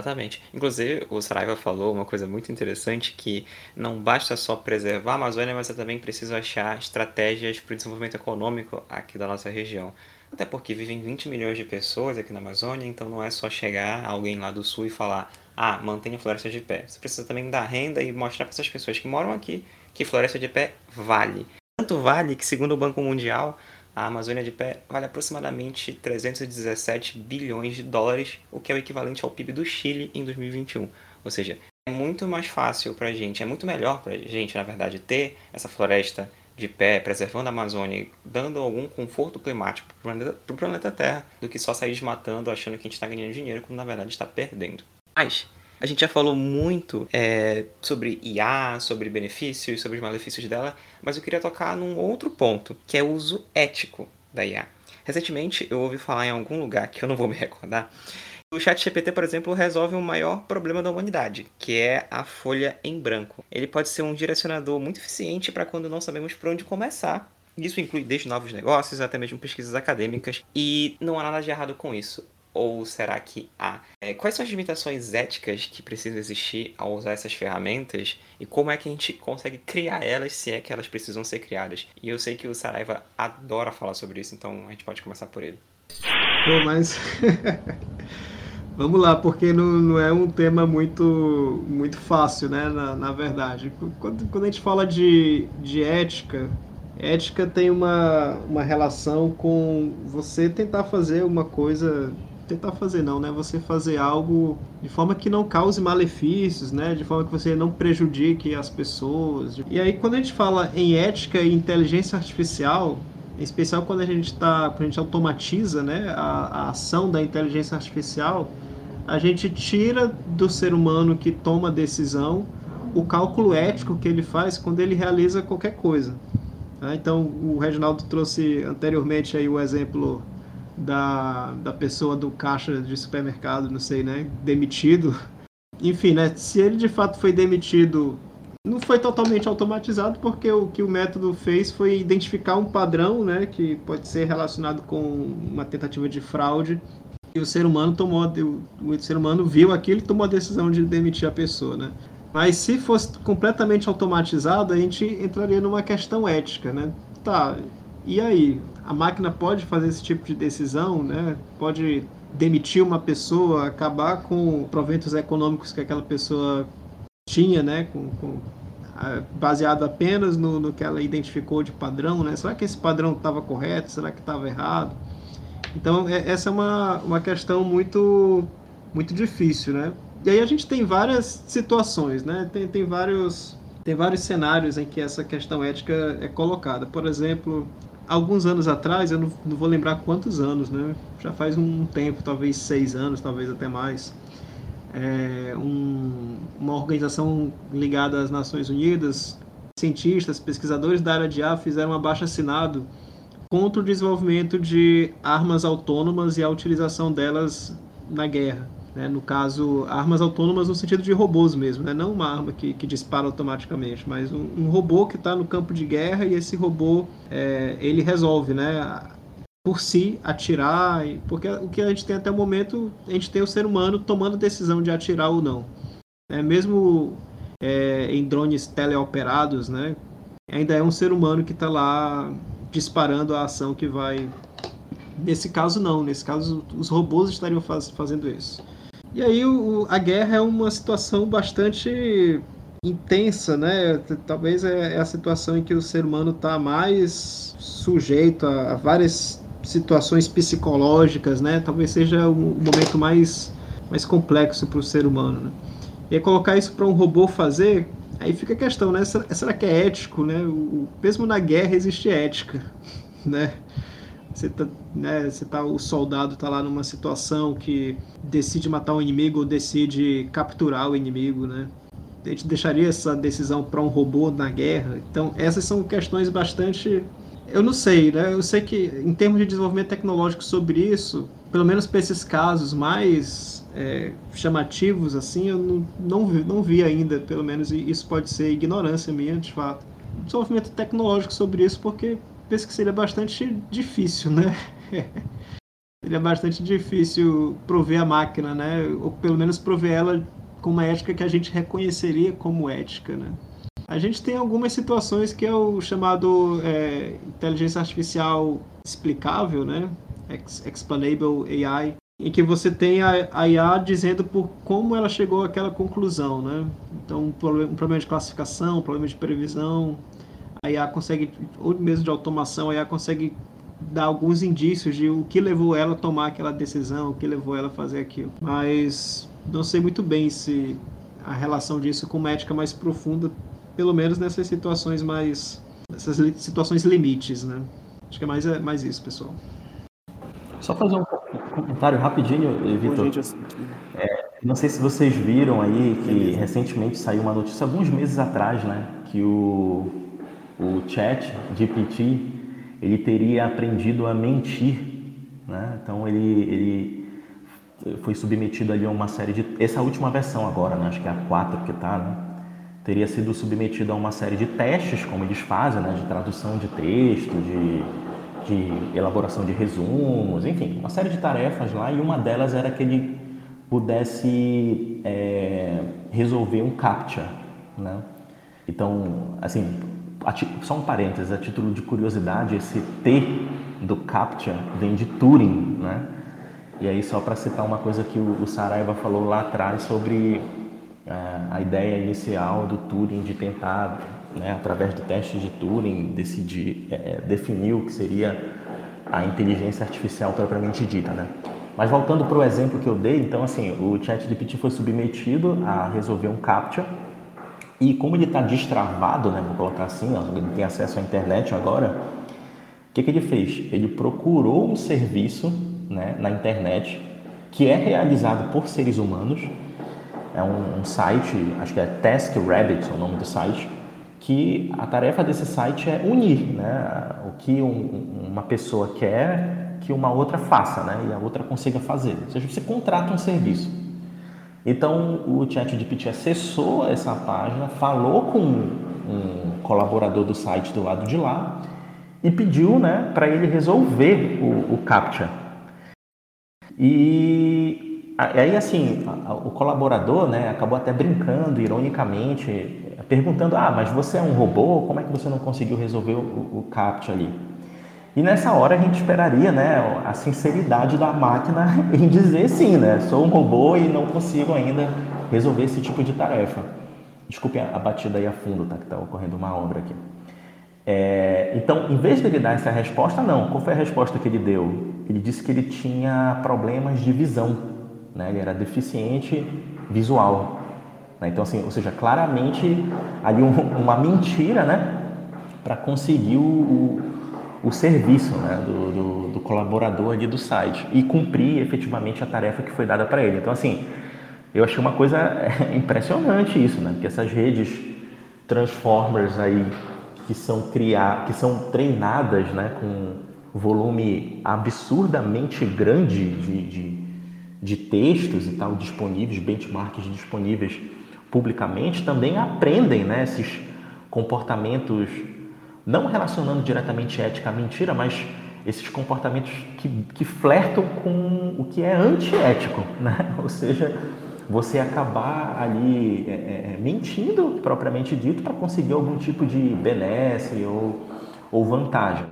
[SPEAKER 2] Exatamente. Inclusive, o Saraiva falou uma coisa muito interessante, que não basta só preservar a Amazônia, mas é também preciso achar estratégias para o desenvolvimento econômico aqui da nossa região. Até porque vivem 20 milhões de pessoas aqui na Amazônia, então não é só chegar alguém lá do sul e falar ah, mantenha a floresta de pé. Você precisa também dar renda e mostrar para essas pessoas que moram aqui que floresta de pé vale. Tanto vale que, segundo o Banco Mundial, a Amazônia de pé vale aproximadamente 317 bilhões de dólares, o que é o equivalente ao PIB do Chile em 2021. Ou seja, é muito mais fácil para a gente, é muito melhor para a gente, na verdade, ter essa floresta de pé, preservando a Amazônia e dando algum conforto climático para o planeta, planeta Terra, do que só sair desmatando achando que a gente está ganhando dinheiro, quando na verdade está perdendo. Mas a gente já falou muito é, sobre IA, sobre benefícios, sobre os malefícios dela, mas eu queria tocar num outro ponto, que é o uso ético da IA. Recentemente eu ouvi falar em algum lugar que eu não vou me recordar. O ChatGPT, por exemplo, resolve o maior problema da humanidade, que é a folha em branco. Ele pode ser um direcionador muito eficiente para quando não sabemos por onde começar. Isso inclui desde novos negócios até mesmo pesquisas acadêmicas, e não há nada de errado com isso. Ou será que há? É, quais são as limitações éticas que precisam existir ao usar essas ferramentas e como é que a gente consegue criar elas se é que elas precisam ser criadas? E eu sei que o Saraiva adora falar sobre isso, então a gente pode começar por ele.
[SPEAKER 3] Pô, mas vamos lá, porque não, não, é um tema muito, muito fácil, né? Na, na verdade, quando, quando, a gente fala de, de ética, ética tem uma, uma relação com você tentar fazer uma coisa tentar fazer não, né? Você fazer algo de forma que não cause malefícios, né? De forma que você não prejudique as pessoas. E aí quando a gente fala em ética e inteligência artificial, em especial quando a gente está, quando a gente automatiza, né, a, a ação da inteligência artificial, a gente tira do ser humano que toma decisão o cálculo ético que ele faz quando ele realiza qualquer coisa. Tá? Então, o Reginaldo trouxe anteriormente aí o exemplo da, da pessoa do caixa de supermercado, não sei, né, demitido. Enfim, né, se ele de fato foi demitido, não foi totalmente automatizado, porque o que o método fez foi identificar um padrão, né, que pode ser relacionado com uma tentativa de fraude, e o ser humano tomou, o ser humano viu aquilo e tomou a decisão de demitir a pessoa, né. Mas se fosse completamente automatizado, a gente entraria numa questão ética, né? Tá, e aí? a máquina pode fazer esse tipo de decisão, né? Pode demitir uma pessoa, acabar com proventos econômicos que aquela pessoa tinha, né? Com, com baseado apenas no, no, que ela identificou de padrão, né? Será que esse padrão estava correto? Será que estava errado? Então é, essa é uma, uma questão muito muito difícil, né? E aí a gente tem várias situações, né? Tem, tem vários tem vários cenários em que essa questão ética é colocada. Por exemplo, alguns anos atrás, eu não, não, vou lembrar quantos anos, né? Já faz um tempo, talvez seis anos, talvez até mais. É, um, uma organização ligada às Nações Unidas, cientistas, pesquisadores da área de A fizeram um abaixo assinado contra o desenvolvimento de armas autônomas e a utilização delas na guerra. Né? No caso, armas autônomas no sentido de robôs mesmo, né? não uma arma que, que dispara automaticamente, mas um, um robô que está no campo de guerra e esse robô é, ele resolve, né? por si atirar, porque o que a gente tem até o momento, a gente tem o ser humano tomando decisão de atirar ou não. É, mesmo é, em drones teleoperados, né, ainda é um ser humano que está lá disparando a ação que vai. Nesse caso, não. Nesse caso, os robôs estariam faz, fazendo isso. E aí, o, a guerra é uma situação bastante intensa, né? Talvez é, é a situação em que o ser humano está mais sujeito a, a, várias situações psicológicas, né? Talvez seja o, momento mais, mais complexo para o ser humano. Né? E colocar isso para um robô fazer, aí fica a questão, né? Será, será que é ético, né? O, mesmo na guerra existe ética, né? Você tá, né, você tá, o soldado está lá numa situação que decide matar o inimigo ou decide capturar o inimigo, né? A gente deixaria essa decisão para um robô na guerra? Então, essas são questões bastante eu não sei, né? Eu sei que em termos de desenvolvimento tecnológico sobre isso, pelo menos para esses casos mais é, chamativos, assim, eu não, não, vi, não vi ainda, pelo menos, e isso pode ser ignorância minha, de fato. Desenvolvimento tecnológico sobre isso, porque penso que seria bastante difícil, né? seria bastante difícil prover a máquina, né? Ou pelo menos prover ela com uma ética que a gente reconheceria como ética, né? A gente tem algumas situações que é o chamado é, inteligência artificial explicável, né? Explainable AI, em que você tem a, a IA dizendo por como ela chegou àquela conclusão, né? Então, um problema de classificação, um problema de previsão, a IA consegue, ou mesmo de automação, a IA consegue dar alguns indícios de o que levou ela a tomar aquela decisão, o que levou ela a fazer aquilo. Mas não sei muito bem se a relação disso com uma ética mais profunda pelo menos nessas situações mais. essas situações limites, né? Acho que é mais, é mais isso, pessoal.
[SPEAKER 4] Só fazer um comentário rapidinho, Vitor. É, não sei se vocês viram aí que recentemente saiu uma notícia, alguns meses atrás, né? Que o, o chat GPT ele teria aprendido a mentir. Né? Então ele, ele foi submetido ali a uma série de. Essa última versão agora, né? acho que é a 4 que está, né? teria sido submetido a uma série de testes, como eles fazem, né, de tradução de texto, de, de elaboração de resumos, enfim, uma série de tarefas lá, e uma delas era que ele pudesse é, resolver um CAPTCHA. Né? Então, assim, só um parênteses, a título de curiosidade, esse T do CAPTCHA vem de Turing, né? E aí, só para citar uma coisa que o Saraiva falou lá atrás sobre a ideia inicial do Turing de tentar, né, através do teste de Turing, decidir, é, é, definir o que seria a inteligência artificial propriamente dita, né? Mas voltando para o exemplo que eu dei, então assim, o ChatGPT foi submetido a resolver um captcha e como ele está destravado, né, vou colocar assim, ele tem acesso à internet agora, o que, que ele fez? Ele procurou um serviço né, na internet que é realizado por seres humanos é um, um site, acho que é TaskRabbit é o nome do site, que a tarefa desse site é unir né, o que um, uma pessoa quer que uma outra faça né, e a outra consiga fazer. Ou seja, você contrata um serviço. Então o ChatGPT acessou essa página, falou com um colaborador do site do lado de lá e pediu né, para ele resolver o, o CAPTCHA. E Aí, assim, o colaborador né, acabou até brincando, ironicamente, perguntando: Ah, mas você é um robô? Como é que você não conseguiu resolver o, o CAPT ali? E nessa hora a gente esperaria né, a sinceridade da máquina em dizer sim, né? Sou um robô e não consigo ainda resolver esse tipo de tarefa. Desculpe a batida aí a fundo, tá? Que está ocorrendo uma obra aqui. É, então, em vez de ele dar essa resposta, não. Qual foi a resposta que ele deu? Ele disse que ele tinha problemas de visão né? ele era deficiente visual. Né? Então, assim, ou seja, claramente ali um, uma mentira né? para conseguir o, o, o serviço né? do, do, do, colaborador ali do site e cumprir efetivamente a tarefa que foi dada para ele. Então, assim, eu achei uma coisa impressionante isso, né? porque essas redes transformers aí que são criar, que são treinadas né, com volume absurdamente grande de, de de textos e tal disponíveis, benchmarks disponíveis publicamente, também aprendem né, esses comportamentos, não relacionando diretamente ética à mentira, mas esses comportamentos que, que flertam com o que é antiético, né? Ou seja, você acabar ali é, é, é mentindo, propriamente dito, para conseguir algum tipo de benesse ou, ou vantagem.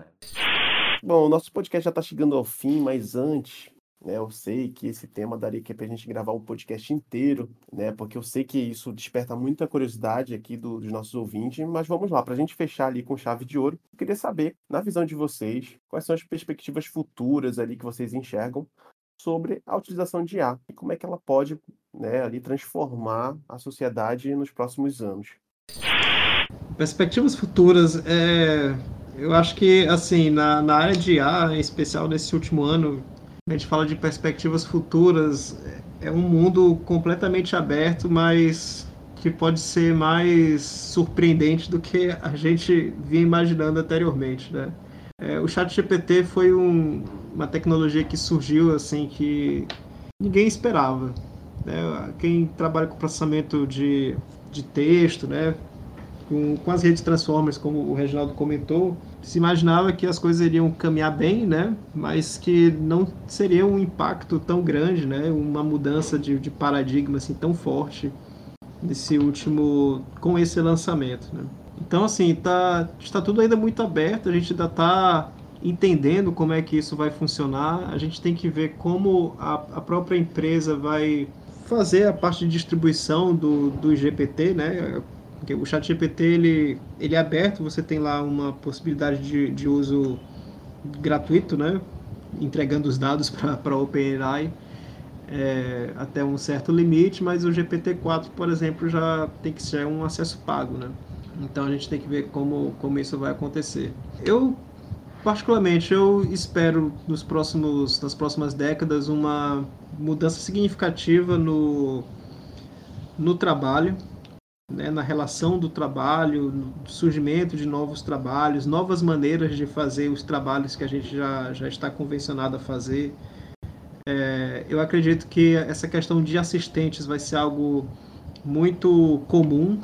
[SPEAKER 5] Bom, o nosso podcast já está chegando ao fim, mas antes né? Eu sei que esse tema daria para a gente gravar o podcast inteiro, né? Porque eu sei que isso desperta muita curiosidade aqui do, dos nossos ouvintes, mas vamos lá, para a gente fechar ali com chave de ouro, eu queria saber, na visão de vocês, quais são as perspectivas futuras ali que vocês enxergam sobre a utilização de IA e como é que ela pode né, ali transformar a sociedade nos próximos anos.
[SPEAKER 3] Perspectivas futuras, é, eu acho que assim na, na área de IA, em especial nesse último ano, a gente fala de perspectivas futuras, é um mundo completamente aberto, mas que pode ser mais surpreendente do que a gente vinha imaginando anteriormente, né? É, o ChatGPT foi um, uma tecnologia que surgiu assim que ninguém esperava. Né? Quem trabalha com processamento de, de texto, né? com, com as redes Transformers, como o Reginaldo comentou, se imaginava que as coisas iriam caminhar bem, né? Mas que não seria um impacto tão grande, né? Uma mudança de, de paradigma assim tão forte nesse último com esse lançamento, né? Então assim tá está tudo ainda muito aberto, a gente ainda está entendendo como é que isso vai funcionar, a gente tem que ver como a, a própria empresa vai fazer a parte de distribuição do, do GPT, né? Porque o ChatGPT ele, ele é aberto, você tem lá uma possibilidade de, de uso gratuito, né? entregando os dados para a OpenAI é, até um certo limite, mas o GPT-4, por exemplo, já tem que ser um acesso pago. Né? Então a gente tem que ver como, como isso vai acontecer. Eu, particularmente, eu espero nos próximos, nas próximas décadas uma mudança significativa no, no trabalho, né, na relação do trabalho, no surgimento de novos trabalhos, novas maneiras de fazer os trabalhos que a gente já, já está convencionado a fazer. É, eu acredito que essa questão de assistentes vai ser algo muito comum.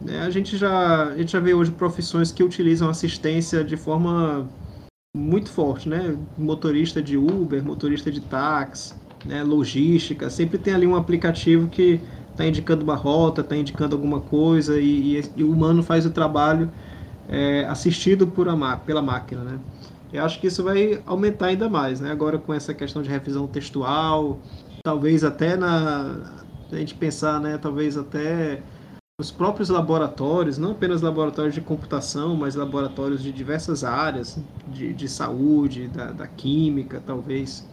[SPEAKER 3] Né? A, gente já, a gente já vê hoje profissões que utilizam assistência de forma muito forte, né? Motorista de Uber, motorista de táxi, né? logística, sempre tem ali um aplicativo que está indicando uma rota, está indicando alguma coisa e, e, e, o humano faz o trabalho é, assistido por a, pela máquina, né? Eu acho que isso vai aumentar ainda mais, né? Agora com essa questão de revisão textual, talvez até na a gente pensar, né? Talvez até os próprios laboratórios, não apenas laboratórios de computação, mas laboratórios de diversas áreas, de, de saúde, da, da química, talvez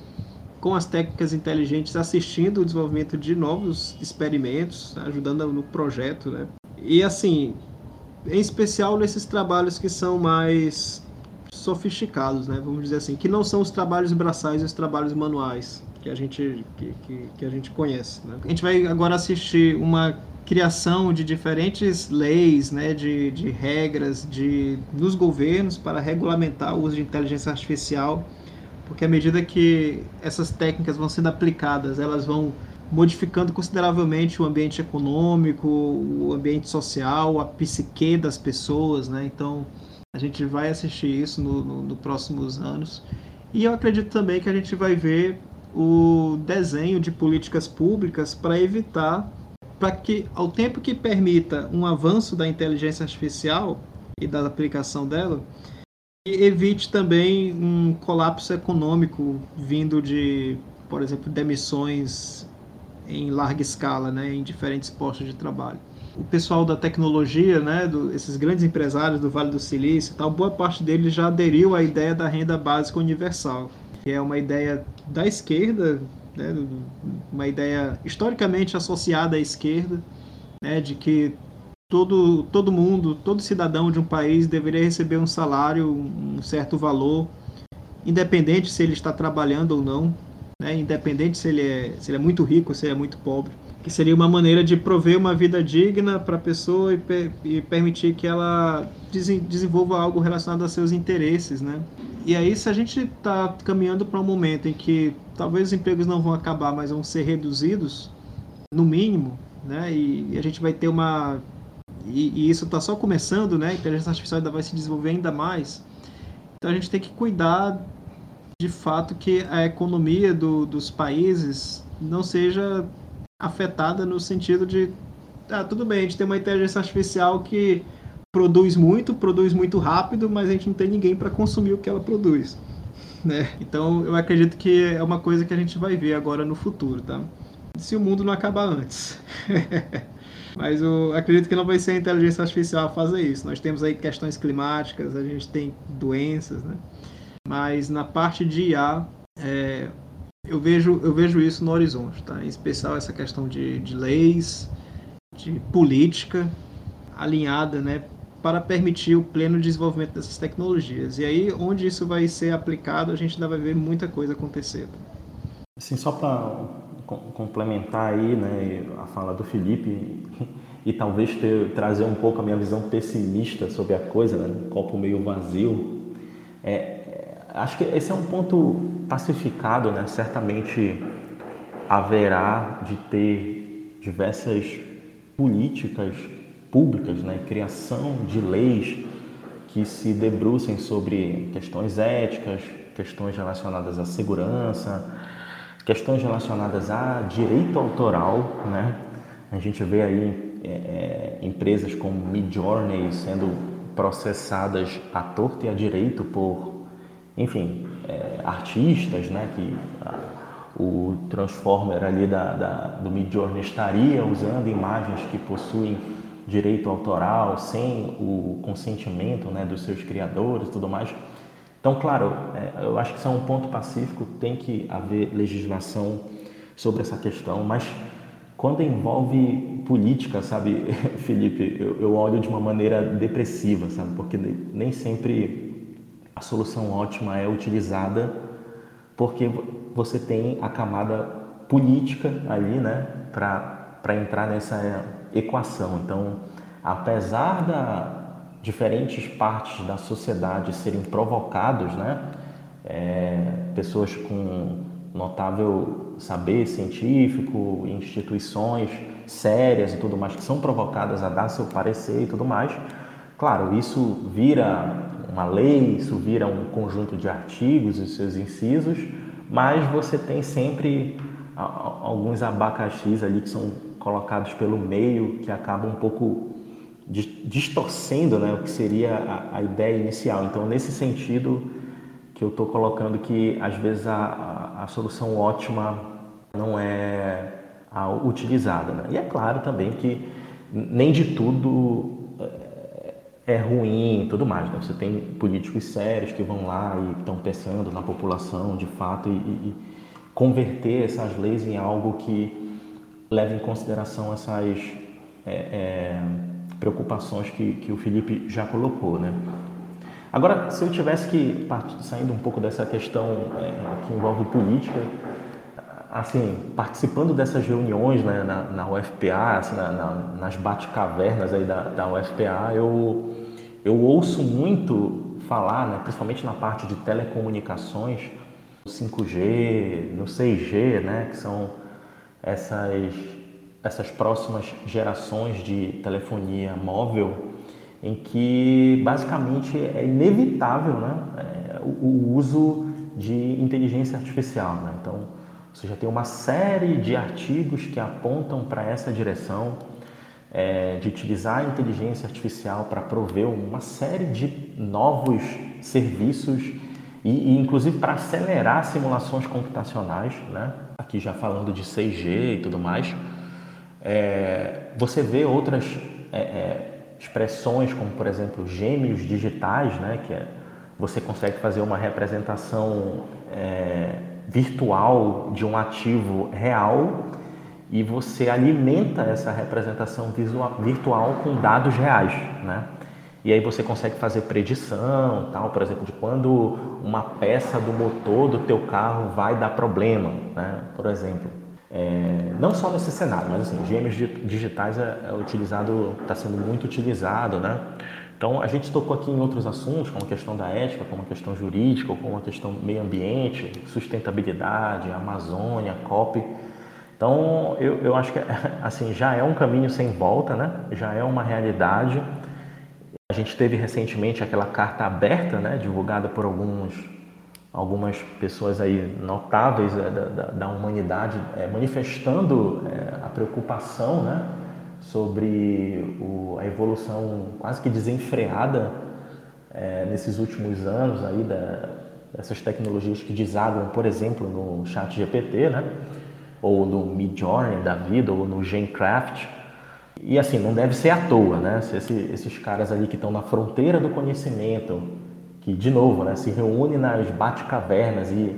[SPEAKER 3] com as técnicas inteligentes assistindo o desenvolvimento de novos experimentos, ajudando no projeto, né? E assim, em especial nesses trabalhos que são mais sofisticados, né? Vamos dizer assim, que não são os trabalhos braçais e os trabalhos manuais que a gente que, que, que a gente conhece. Né? A gente vai agora assistir uma criação de diferentes leis, né, de, de regras de, nos governos para regulamentar o uso de inteligência artificial porque à medida que essas técnicas vão sendo aplicadas, elas vão modificando consideravelmente o ambiente econômico, o ambiente social, a psique das pessoas, né? Então a gente vai assistir isso nos no, no próximos anos. E eu acredito também que a gente vai ver o desenho de políticas públicas para evitar, para que ao tempo que permita um avanço da inteligência artificial e da aplicação dela, e evite também um colapso econômico vindo de, por exemplo, demissões em larga escala, né, em diferentes postos de trabalho. O pessoal da tecnologia, né, do, esses grandes empresários do Vale do Silício, tal, boa parte deles já aderiu à ideia da renda básica universal, que é uma ideia da esquerda, né, uma ideia historicamente associada à esquerda, né, de que todo, todo mundo, todo cidadão de um país deveria receber um salário, um certo valor, independente se ele está trabalhando ou não, né? independente se ele, é, se ele é muito rico ou se ele é muito pobre. Que seria uma maneira de prover uma vida digna para a pessoa e, e, permitir que ela desenvolva algo relacionado a seus interesses. Né? E aí, se a gente está caminhando para um momento em que talvez os empregos não vão acabar, mas vão ser reduzidos, no mínimo, né? e, e a gente vai ter uma e, e isso está só começando, né? A inteligência artificial ainda vai se desenvolver ainda mais. Então a gente tem que cuidar de fato que a economia do, dos países não seja afetada no sentido de ah, tudo bem, a gente tem uma inteligência artificial que produz muito, produz muito rápido, mas a gente não tem ninguém para consumir o que ela produz. Né? Então eu acredito que é uma coisa que a gente vai ver agora no futuro, tá? Se o mundo não acabar antes. mas eu acredito que não vai ser a inteligência artificial a fazer isso. Nós temos aí questões climáticas, a gente tem doenças, né? Mas na parte de IA, é, eu, vejo, eu vejo isso no horizonte, tá? Em especial essa questão de, de leis, de política alinhada, né? Para permitir o pleno desenvolvimento dessas tecnologias. E aí, onde isso vai ser aplicado, a gente ainda vai ver muita coisa acontecer.
[SPEAKER 4] Assim, só para complementar aí, né, a fala do Felipe e, talvez ter, trazer um pouco a minha visão pessimista sobre a coisa, né, copo meio vazio, é, Acho que esse é um ponto pacificado, né? Certamente haverá de ter diversas políticas públicas, né? Criação de leis que se debrucem sobre questões éticas, questões relacionadas à segurança, questões relacionadas a direito autoral, né? A gente vê aí é, é empresas como Midjourney sendo processadas à torta e à direito por enfim, é, artistas, né, que a, o Transformer ali da, da, do Midjourney estaria usando imagens que possuem direito autoral sem o consentimento né, dos seus criadores e tudo mais. Então, claro, é, eu acho que isso é um ponto pacífico, tem que haver legislação sobre essa questão, mas quando envolve política, sabe, Felipe, eu, eu olho de uma maneira depressiva, sabe, porque nem sempre a solução ótima é utilizada porque você tem a camada política ali, né, para entrar nessa equação. Então, apesar da diferentes partes da sociedade serem provocados, né, é, pessoas com notável saber científico, instituições sérias e tudo mais que são provocadas a dar seu parecer e tudo mais, claro, isso vira uma lei, isso vira um conjunto de artigos e seus incisos, mas você tem sempre alguns abacaxis ali que são colocados pelo meio que acabam um pouco distorcendo né, o que seria a, a ideia inicial. Então, nesse sentido que eu estou colocando que às vezes a, a, a, solução ótima não é a utilizada. Né? E é claro também que nem de tudo é ruim e tudo mais. Né? Você tem políticos sérios que vão lá e estão pensando na população de fato e, e, converter essas leis em algo que leve em consideração essas é, é, preocupações que, que o Felipe já colocou. Né? Agora, se eu tivesse que, saindo um pouco dessa questão é, que envolve política, assim, participando dessas reuniões né, na, na UFPA, assim, na, na, nas bate-cavernas aí da, da UFPA, eu, eu ouço muito falar, né, principalmente na parte de telecomunicações, no 5G, no 6G, né, que são essas, essas próximas gerações de telefonia móvel, em que basicamente é inevitável né, é, o, uso de inteligência artificial. Né? Então, você já tem uma série de artigos que apontam para essa direção é, de utilizar a inteligência artificial para prover uma série de novos serviços e, e inclusive para acelerar simulações computacionais, né? aqui já falando de 6G e tudo mais. É, você vê outras é, é, expressões como, por exemplo, gêmeos digitais, né? que é, você consegue fazer uma representação é, virtual de um ativo real e você alimenta essa representação visual, virtual com dados reais, né? E aí você consegue fazer predição, tal, por exemplo, de quando uma peça do motor do teu carro vai dar problema, né? Por exemplo, é, não só nesse cenário, mas assim, gêmeos digitais é, é utilizado, está sendo muito utilizado, né? Então, a gente tocou aqui em outros assuntos, como a questão da ética, como a questão jurídica, como a questão meio ambiente, sustentabilidade, Amazônia, COP. Então, eu, eu acho que assim, já é um caminho sem volta, né? já é uma realidade. A gente teve recentemente aquela carta aberta, né, divulgada por alguns, algumas pessoas aí notáveis é, da, da, da humanidade, é, manifestando é, a preocupação né, sobre o, a evolução quase que desenfreada é, nesses últimos anos aí da, dessas tecnologias que desagram, por exemplo, no chat GPT, né, ou no Midjourney da vida, ou no Gencraft, e assim, não deve ser à toa, né? Se esse, esses caras ali que estão na fronteira do conhecimento, que, de novo, né, se reúnem nas bate-cavernas e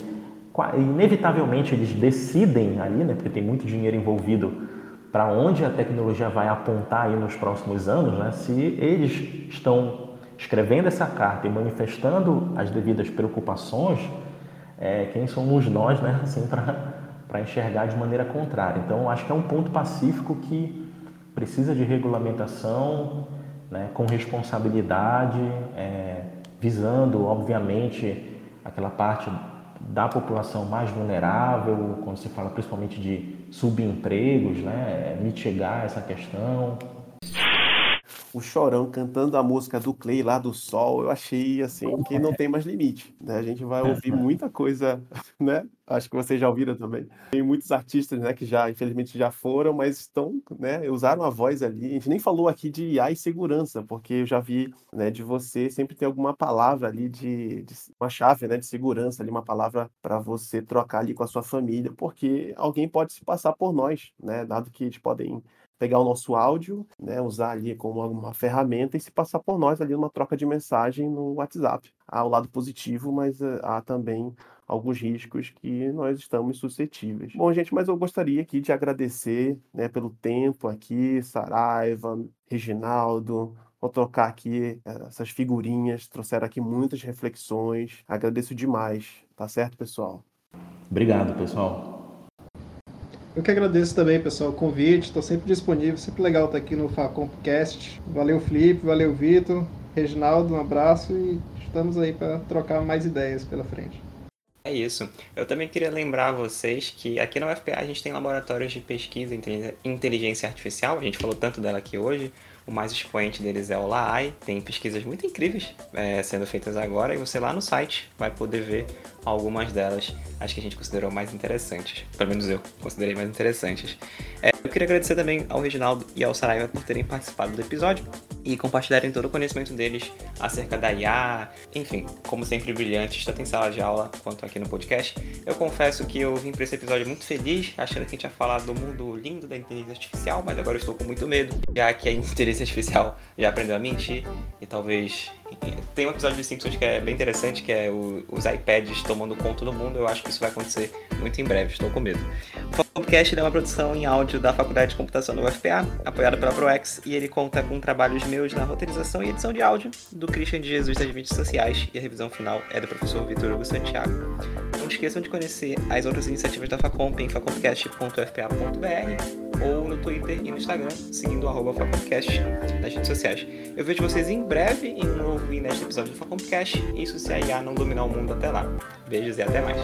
[SPEAKER 4] inevitavelmente eles decidem ali, né, porque tem muito dinheiro envolvido para onde a tecnologia vai apontar aí nos próximos anos, né, se eles estão escrevendo essa carta e manifestando as devidas preocupações, é, quem somos nós, né, assim, para enxergar de maneira contrária. Então, acho que é um ponto pacífico que precisa de regulamentação né, com responsabilidade, é, visando, obviamente, aquela parte da população mais vulnerável, quando se fala principalmente de subempregos, né, mitigar essa questão,
[SPEAKER 5] o Chorão cantando a música do Clay lá do Sol, eu achei assim que não tem mais limite. Né? A gente vai ouvir muita coisa, né? Acho que vocês já ouviram também. Tem muitos artistas, né, que já, infelizmente, já foram, mas estão, né, usaram a voz ali. A gente nem falou aqui de IA e segurança, porque eu já vi, né, de você sempre tem alguma palavra ali de, de uma chave, né, de segurança ali, uma palavra para você trocar ali com a sua família, porque alguém pode se passar por nós, né, dado que eles podem pegar o nosso áudio, né, usar ali como uma ferramenta e se passar por nós ali numa troca de mensagem no WhatsApp. Há o lado positivo, mas eh, há também alguns riscos que nós estamos suscetíveis. Bom, gente, mas eu gostaria aqui de agradecer né, pelo tempo aqui, Saraiva, Reginaldo, Vou trocar aqui eh, essas figurinhas, trouxeram aqui muitas reflexões. Agradeço demais, tá certo, pessoal?
[SPEAKER 4] Obrigado, pessoal.
[SPEAKER 3] Eu que agradeço também, pessoal, o convite. Estou sempre disponível, sempre legal estar aqui no Facompcast. Valeu, Felipe, valeu, Vitor, Reginaldo, um abraço e estamos aí para trocar mais ideias pela frente.
[SPEAKER 2] É isso. Eu também queria lembrar a vocês que aqui na UFPA a gente tem laboratórios de pesquisa em inteligência artificial, a gente falou tanto dela aqui hoje. O mais expoente deles é o LAAI, tem pesquisas muito incríveis é, sendo feitas agora e você lá no site vai poder ver algumas delas, as que a gente considerou mais interessantes. Pelo menos eu considerei mais interessantes. É, eu queria agradecer também ao Reginaldo e ao Saraiva por terem participado do episódio e compartilharem todo o conhecimento deles acerca da IA, enfim, como sempre brilhantes, tanto em sala de aula quanto aqui no podcast. Eu confesso que eu vim para esse episódio muito feliz, achando que a gente ia falar do mundo lindo da inteligência artificial, mas agora eu estou com muito medo, já que a inteligência artificial já aprendeu a mentir e talvez tem um episódio de Simpsons que é bem interessante, que é o, os iPads tomando conta do mundo. Eu acho que isso vai acontecer muito em breve, estou com medo. O podcast é uma produção em áudio da Faculdade de Computação da UFPA, apoiada pela ProEx, e ele conta com trabalhos meus na roteirização e edição de áudio, do Christian de Jesus das mídias sociais, e a revisão final é do professor Vitor Hugo Santiago. Não esqueçam de conhecer as outras iniciativas da Facomp em facompcast.fpa.br ou no Twitter e no Instagram, seguindo o Facompcast nas redes sociais. Eu vejo vocês em breve em um e neste episódio do Facompcast, isso se a IA não dominar o mundo até lá. Beijos e até mais.